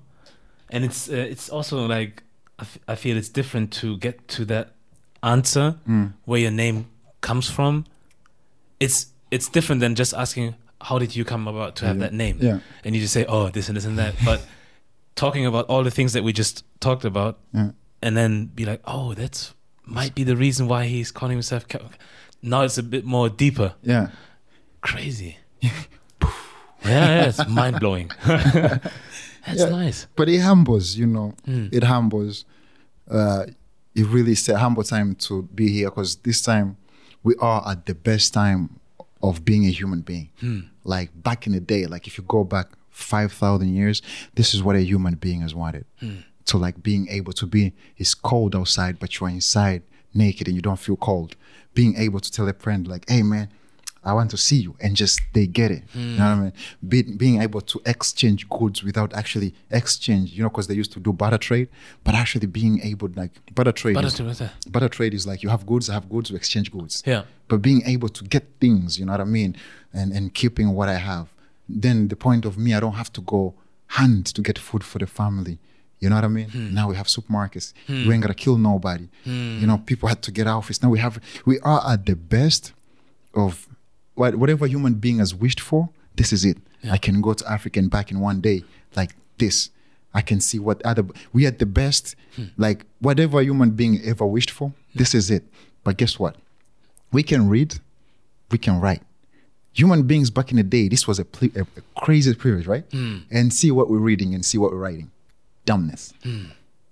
and it's uh, it's also like I, f- I feel it's different to get to that answer
Mm.
where your name comes from. It's it's different than just asking how did you come about to have
Yeah.
that name,
Yeah.
and you just say oh this and this and that. But talking about all the things that we just talked about,
Yeah.
and then be like oh that's might be the reason why he's calling himself. Now it's a bit more deeper.
Yeah.
Crazy. yeah, yeah, it's mind blowing. That's
Yeah.
nice.
but it humbles you know
Mm.
it humbles uh it really is a humble time to be here because this time we are at the best time of being a human being. Hmm. Like back in the day like if you go back 5000 years this is what a human being has wanted. Hmm. To like being able to be it's cold outside but you're inside naked and you don't feel cold. Being able to tell a friend like hey man I want to see you, and just they get it. You know what I hmm. mean? Be, being able to exchange goods without actually exchange, you know, because they used to do barter trade, but actually being able like barter trade.
Barter
is,
trade,
barter trade is like you have goods, I have goods, we exchange goods.
Yeah.
But being able to get things, you know what I mean, and and keeping what I have, then the point of me, I don't have to go hunt to get food for the family. You know what I mean? Hmm. Now we have supermarkets. Hmm. We ain't gonna kill nobody. You know, people had to get out of office. Now we have we are at the best of whatever human being has wished for. This is it. I can go to Africa and back in one day like this. I can see what other we at the best, hmm. like whatever human being ever wished for. Hmm. This is it. But guess what? We can read, we can write. Human beings back in the day, this was a, a, a crazy privilege, right? Hmm. And see what we're reading and see what we're writing. Dumbness.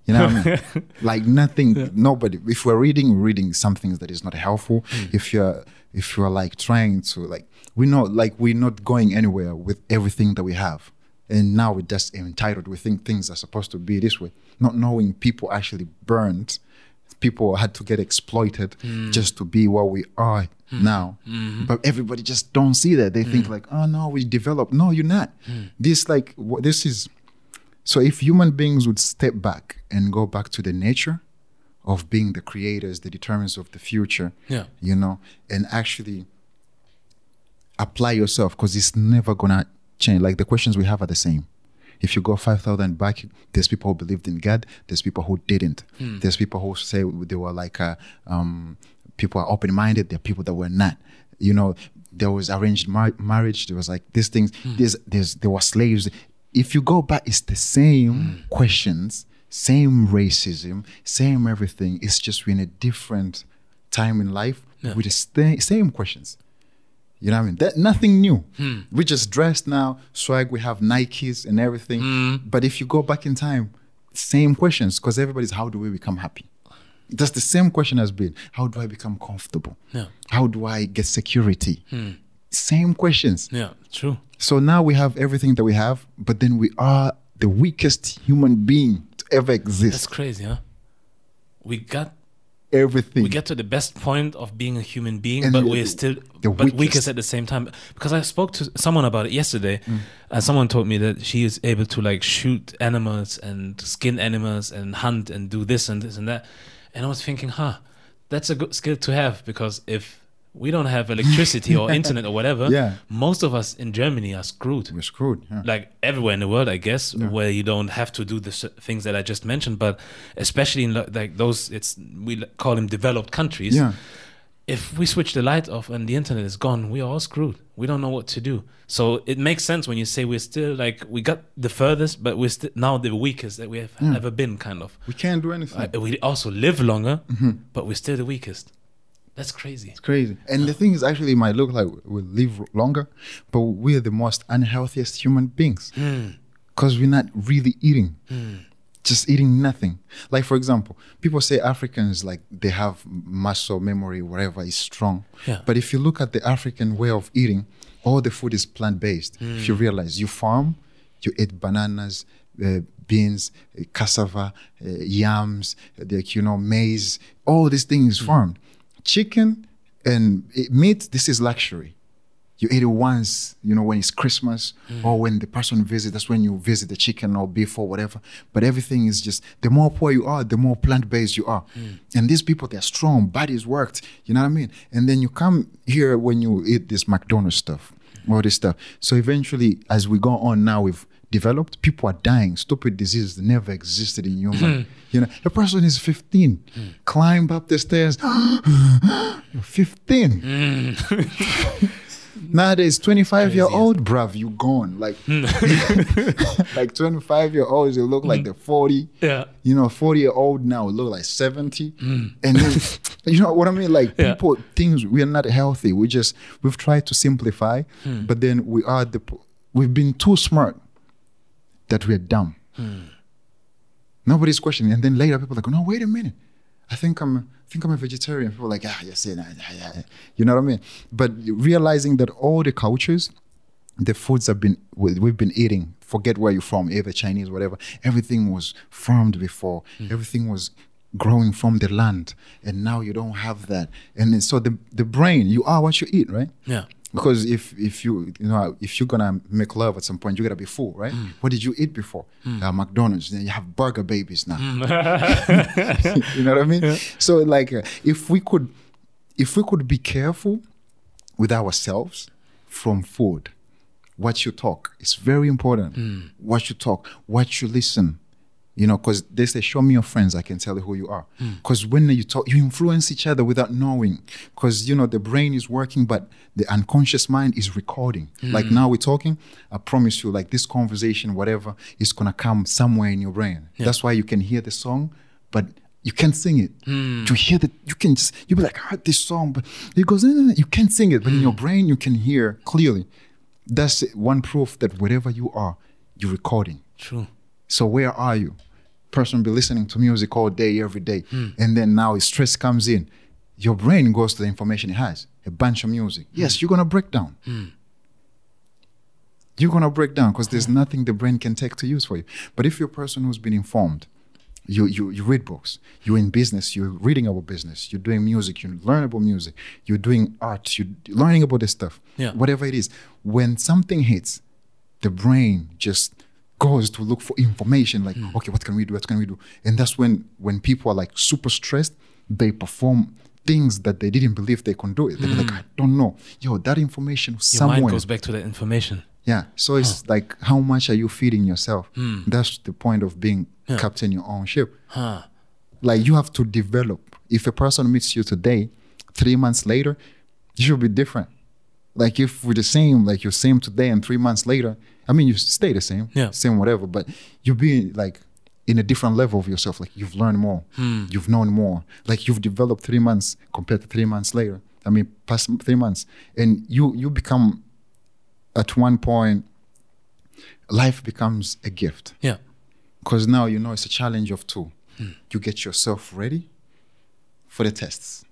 You know what I mean? like nothing, nobody. If we're reading, reading some things that is not helpful. Mm. If you're, if you're like trying to like, we know like we're not going anywhere with everything that we have, and now we're just entitled. We think things are supposed to be this way, not knowing people actually burned. People had to get exploited mm. just to be what we are mm. now. Mm-hmm. But everybody just don't see that. They think like, oh no, we developed. No, you're not. This like wh- this is so if human beings would step back and go back to the nature of being the creators, the determinants of the future,
Yeah.
you know, and actually apply yourself because it's never gonna change. Like the questions we have are the same. If you go five thousand back, there's people who believed in God. There's people who didn't. There's people who say they were like, uh, um, people are open-minded. There are people that were not. You know, there was arranged mar- marriage. There was like these things. There's, there's, there were slaves. If you go back, it's the same hmm. questions, same racism, same everything. It's just we're in a different time in life
Yeah.
with the sta- same questions. You know what I mean? That nothing new. Hmm. We just dressed now, swag. We have Nikes and everything. Hmm. But if you go back in time, same questions because everybody's how do we become happy? That's the same question has been how do I become comfortable?
Yeah.
How do I get security? Same questions.
Yeah, true.
So now we have everything that we have, but then we are the weakest human being to ever exist.
That's crazy, huh? We got
Everything.
we get to the best point of being a human being,
And
but we're still
the
but weakest.
weakest.
at the same time. Because I spoke to someone about it yesterday,
Mm.
and someone told me that she is able to like shoot animals and skin animals and hunt and do this and this and that. And I was thinking, huh, that's a good skill to have because if we don't have electricity or internet or whatever,
Yeah.
most of us in Germany are screwed
We're screwed. yeah.
like everywhere in the world, I guess, where you don't have to do the things that I just mentioned, but especially in like those, it's we call them developed countries.
Yeah.
If we switch the light off and the internet is gone, we are all screwed. We don't know what to do. So it makes sense when you say we're still like we got the furthest, but we're still now the weakest that we have ever been, kind of.
We can't do anything.
Uh, we also live longer,
Mm-hmm.
but we're still the weakest. That's crazy.
It's crazy. And the thing is, actually, it might look like we live longer, but we're the most unhealthiest human beings because we're not really eating, just eating nothing. Like, for example, people say Africans, like, they have muscle memory, whatever is strong.
Yeah.
But if you look at the African way of eating, all the food is plant based. If you realize you farm, you eat bananas, uh, beans, uh, cassava, uh, yams, like, you know, maize, all these things farmed. Chicken and uh, meat, this is luxury. You eat it once, you know, when it's Christmas or when the person visits, that's when you visit the chicken or beef or whatever. But everything is just, the more poor you are, the more plant based you are. And these people, they're strong, bodies worked, you know what I mean? And then you come here when you eat this McDonald's stuff, all this stuff. So eventually, as we go on now, we've developed, people are dying. Stupid diseases that never existed in human. Hmm. you know, a person is 15, hmm. climb up the stairs, you're 15. Hmm. Nowadays, 25 year old, bruv, you gone. Like, like 25 year olds, they look like they're 40.
Yeah.
You know, 40 year old now look like 70. And then, you know what I mean? Like,
Yeah.
people, things, we are not healthy. We just, we've tried to simplify, but then we are the, we've been too smart that we're dumb. Nobody's questioning. And then later, people are like, no, wait a minute. I think I'm, I think I'm a vegetarian. People are like, ah, yes, yeah, yeah, yeah. you know what I mean? But realizing that all the cultures, the foods have been we- we've been eating. Forget where you're from, either Chinese, whatever. Everything was farmed before. Everything was growing from the land, and now you don't have that. And so the the brain, you are what you eat, right?
Yeah.
Because if if you you know if you're gonna make love at some point, you gotta be full, right? What did you eat before? Uh, McDonald's. Then you have burger babies now. you know what I mean? So like, uh, if we could, if we could be careful with ourselves from food, what you talk. It's very important. What you talk, what you listen. You know, because they say, "Show me your friends, I can tell you who you are." Hmm. Because when you talk, you influence each other without knowing. Because you know the brain is working, but the unconscious mind is recording. Hmm. Like now we're talking. I promise you, like this conversation, whatever, is gonna come somewhere in your brain. That's why you can hear the song, but you can't sing it. Hmm. To hear that, you can just you be like, I heard this song, but it goes, "Eh, you can't sing it, but in your brain you can hear clearly. That's one proof that wherever you are, you're recording.
True.
So where are you? Person be listening to music all day, every day, hmm. and then now stress comes in. Your brain goes to the information it has, a bunch of music. Hmm. Yes, you're gonna break down. Hmm. You're gonna break down because there's nothing the brain can take to use for you. But if you're a person who's been informed, you you you read books, you're in business, you're reading about business, you're doing music, you learn about music, you're doing art, you're learning about this stuff.
Yeah.
Whatever it is. When something hits, the brain just goes to look for information like mm. okay what can we do? What can we do? And that's when when people are like super stressed they perform things that they didn't believe they can do it. They're like mm. i don't know. Yo that information
Your
somewhere
mind goes back to that information.
yeah. So it's like how much are you feeding yourself? Hmm. That's the point of being
Yeah.
captain your own ship.
Huh.
like you have to develop. If a person meets you today three months later you should be different. Like if we're the same like you're same today and three months later i mean you stay the same
Yeah.
same whatever but you'll be like in a different level of yourself like you've learned more
Hmm.
you've known more like you've developed three months compared to three months later i mean past three months and you you become at one point life becomes a gift
Yeah.
because now you know it's a challenge of two. You get yourself ready for the tests.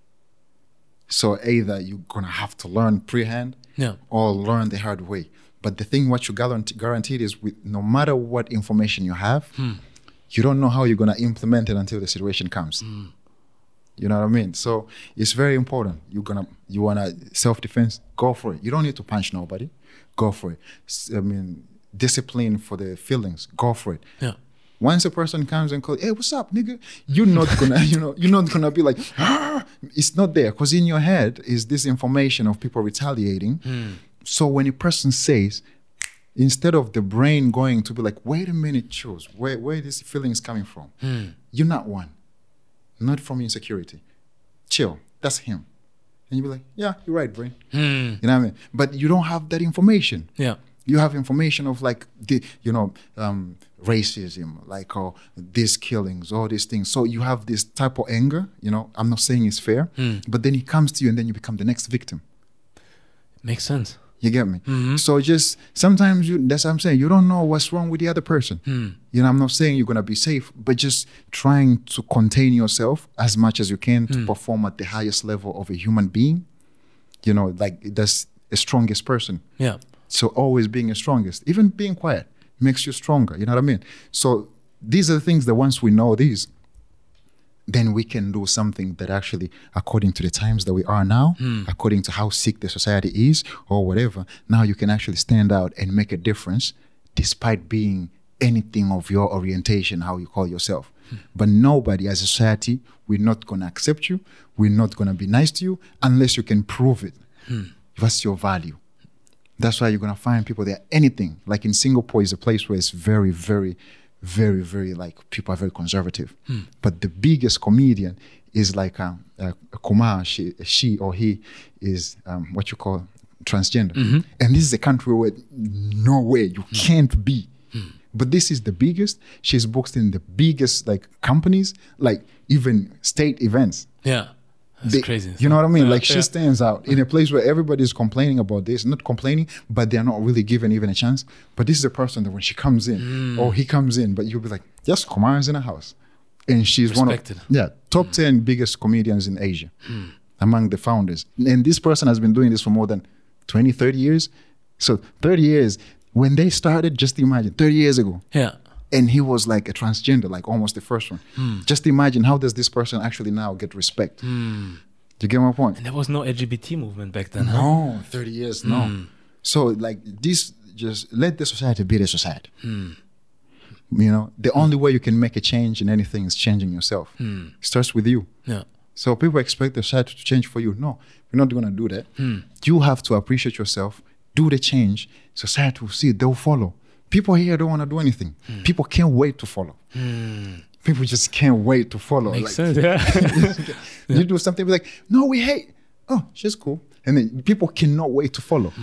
So either you're gonna have to learn pre-hand
Yeah.
or learn the hard way. But the thing what you guarantee, guaranteed is with no matter what information you have, hmm. you don't know how you're gonna implement it until the situation comes. Hmm. You know what I mean? So it's very important. You're gonna you wanna self defense, go for it. You don't need to punch nobody. Go for it. I mean, discipline for the feelings, go for it.
Yeah.
Once a person comes and calls, hey, what's up, nigga? You're not gonna, you know, you're not gonna be like, ah! it's not there. Because in your head is this information of people retaliating. Hmm. So when a person says, instead of the brain going to be like, wait a minute, choose where where this feeling is coming from. Hmm. You're not one. Not from insecurity. Chill. That's him. And you be like, yeah, you're right, brain. Hmm. You know what I mean? But you don't have that information
Yeah.
you have information of like the you know um, racism like or these killings all these things so you have this type of anger you know i'm not saying it's fair hmm. but then he comes to you and then you become the next victim
Makes sense.
You get me? Mm-hmm. So just sometimes you that's what i'm saying. You don't know what's wrong with the other person. Hmm. You know i'm not saying you're going to be safe but just trying to contain yourself as much as you can to hmm. perform at the highest level of a human being. You know like that's the strongest person.
Yeah.
so always being the strongest, even being quiet, makes you stronger. You know what I mean? So these are the things that once we know these, then we can do something that actually, according to the times that we are now, hmm. according to how sick the society is or whatever, now you can actually stand out and make a difference despite being anything of your orientation, how you call yourself. Hmm. But nobody as a society, we're not going to accept you. We're not going to be nice to you unless you can prove it. Hmm. What's your value? That's why you're gonna find people there. Anything like in Singapore is a place where it's very, very, very, very like people are very conservative. Hmm. But the biggest comedian is like a, a, a Kumar. She, she or he is um, what you call transgender. Mm-hmm. And this is a country where no way you hmm. can't be. Hmm. But this is the biggest. She's booked in the biggest like companies, like even state events.
Yeah. That's
They-
crazy.
You know what I mean?
Yeah,
like she
yeah.
stands out in a place where everybody's complaining about this, not complaining, but they're not really given even a chance. But this is a person that when she comes in
Mm.
or he comes in, but you'll be like, yes, Kumar is in a house. And she's one of
Respected. Mm.
yeah, top 10 biggest comedians in Asia among the founders. And this person has been doing this for more than 20, 30 years. So 30 years, when they started, just imagine, 30 years ago,
Yeah.
And he was like a transgender, like almost the first one.
Hmm.
Just imagine how does this person actually now get respect? Do you get my point?
And there was no LGBT movement back then, huh?
No, 30 years, no. Hmm. So like this just let the society be the society. Hmm. You know, the only way you can make a change in anything is changing yourself. It starts with you.
Yeah.
So people expect the society to change for you. No, we're not gonna do that. You have to appreciate yourself do the change, society will see, they'll follow. People here don't want to do anything.
Hmm.
People can't wait to follow. People just can't wait to follow.
Makes
Like,
sense. Yeah.
you do something like, no, we hate. Oh, she's cool. And then people cannot wait to follow.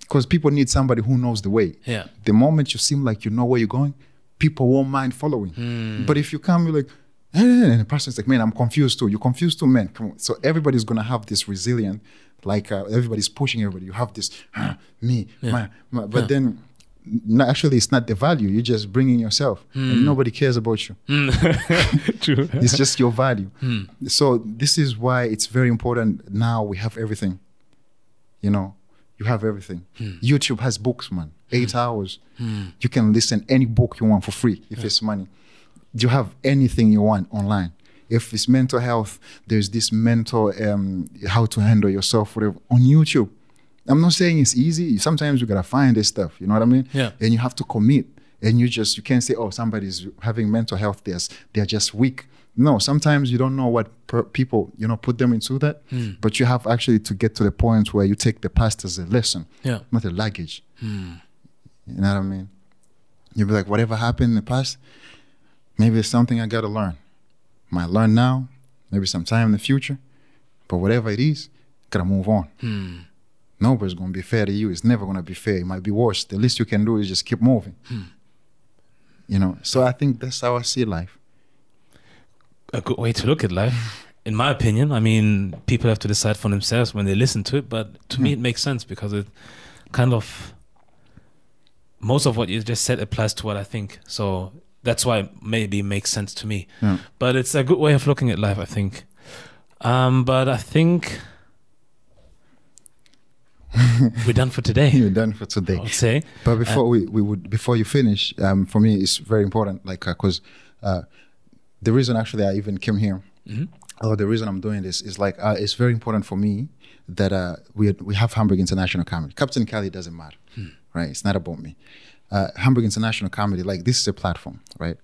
Because people need somebody who knows the way.
Yeah.
The moment you seem like you know where you're going, people won't mind following.
Hmm.
But if you come, you're like, "Eh," and the person's like, man, I'm confused too. You're confused too, man. Come on. So everybody's gonna have this resilient, like uh, everybody's pushing everybody. You have this, "Ah, me, my, my. But then, no, actually, it's not the value. You're just bringing yourself,
Hmm.
and nobody cares about you.
True.
It's just your value.
Hmm.
So this is why it's very important. Now we have everything. You know, you have everything.
Hmm.
YouTube has books, man. Eight hours. You can listen any book you want for free if it's money. You have anything you want online. If it's mental health, there's this mental um, how to handle yourself, whatever, on YouTube. I'm not saying it's easy. Sometimes you gotta find this stuff. You know what I mean?
Yeah.
And you have to commit. And you just you can't say, oh, somebody's having mental health. They're they're just weak. No, sometimes you don't know what per- people you know put them into that.
Hmm.
But you have actually to get to the point where you take the past as a lesson,
Yeah.
not a luggage.
Hmm.
You know what I mean? You'll be like, whatever happened in the past, maybe it's something I gotta learn. Might learn now, maybe sometime in the future. But whatever it is, gotta move on.
Hmm.
Nobody's gonna be fair to you. It's never gonna be fair. It might be worse. The least you can do is just keep moving. You know. So I think that's how I see life.
a good way to look at life. In my opinion, I mean, people have to decide for themselves when they listen to it, but to me, it makes sense because it kind of most of what you just said applies to what I think. So that's why it maybe makes sense to me.
Yeah.
But it's a good way of looking at life, I think. Um, but I think we're done for today.
You're done for today.
I
today.
would say.
But before we, we would before you finish, um, for me it's very important, like because uh, the reason actually I even came here, or the reason I'm doing this is like uh, it's very important for me that uh, we we have Hamburg International Comedy. Captain Cali doesn't matter, right? It's not about me. Uh, Hamburg International Comedy, like this is a platform, right?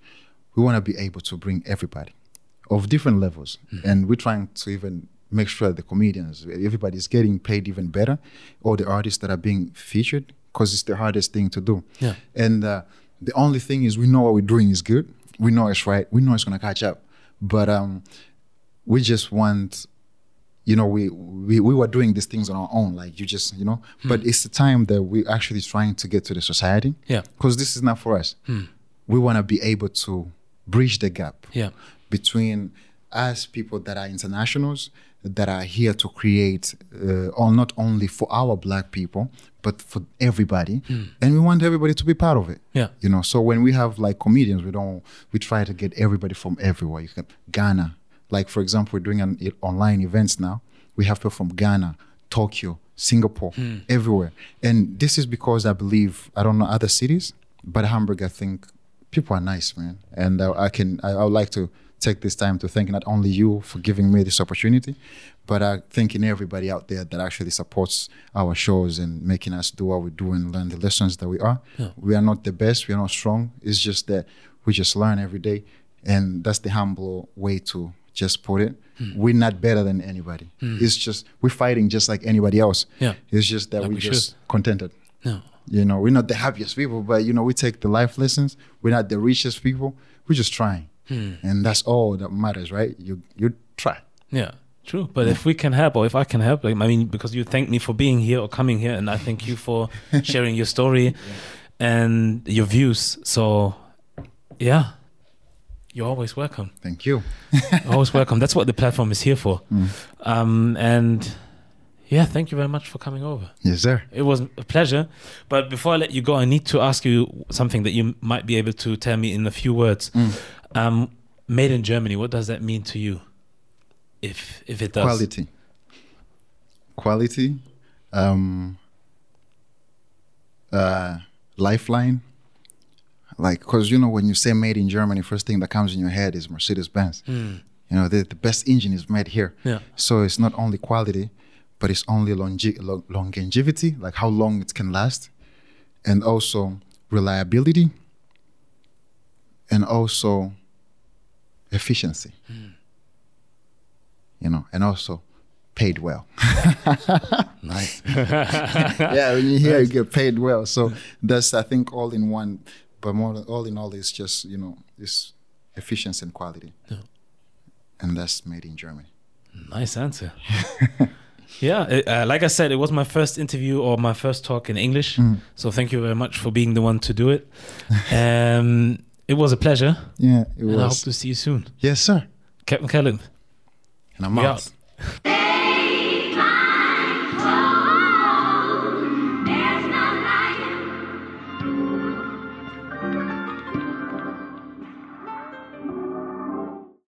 We want to be able to bring everybody of different levels, and we're trying to even make sure that the comedians, everybody's getting paid even better, or the artists that are being featured, because it's the hardest thing to do.
Yeah.
And uh, the only thing is, we know what we're doing is good. We know it's right. We know it's gonna catch up, but um, we just want, you know, we we we were doing these things on our own, like you just, you know. But it's the time that we're actually trying to get to the society.
Yeah.
Because this is not for us. Hmm. We want to be able to bridge the gap
Yeah.
between us people that are internationals that are here to create uh, or not only for our black people but for everybody. And we want everybody to be part of it.
Yeah.
you know so when we have like comedians we don't we try to get everybody from everywhere. You can ghana like for example we're doing an online events now. We have people from ghana tokyo singapore everywhere. And this is because i believe i don't know other cities but hamburg i think people are nice man. And uh, i can I, I would like to take this time to thank not only you for giving me this opportunity but uh, thanking everybody out there that actually supports our shows and making us do what we do and learn the lessons that we are we are not the best we are not strong it's just that we just learn every day and that's the humble way to just put it we're not better than anybody it's just we're fighting just like anybody else
Yeah.
it's just that
Like
we're
we
just
should.
contented
No.
you know, we're not the happiest people, but you know, we take the life lessons. We're not the richest people. We're just trying, Hmm. and that's all that matters, right? You you try.
Yeah, true. But if we can help, or if I can help, like I mean, because you thank me for being here or coming here, and I thank you for sharing your story and your views. So, yeah, you're always welcome.
Thank you.
always welcome. That's what the platform is here for. Mm. Um, and yeah, thank you very much for coming over.
Yes, sir.
It was a pleasure. But before I let you go, I need to ask you something that you might be able to tell me in a few words. Mm. Um, made in Germany. What does that mean to you? If if it does.
Quality. Quality. Um. Uh, lifeline. Like, cause you know when you say made in Germany, first thing that comes in your head is Mercedes Benz. You know, the, the best engine is made here.
Yeah.
So it's not only quality, but it's only longe- lo- longevity, like how long it can last, and also reliability, and also efficiency. You know, and also paid well.
Nice.
yeah, when you hear you get paid well. So that's I think all in one. But more all in all, it's just you know it's efficiency and quality, and that's made in Germany.
Nice answer. yeah, it- uh, like I said, it was my first interview or my first talk in English. So thank you very much for being the one to do it. Um, it was a pleasure,
Yeah, it
and I hope to see you soon.
Yes, sir.
Captain Kellan.
And I'm
out.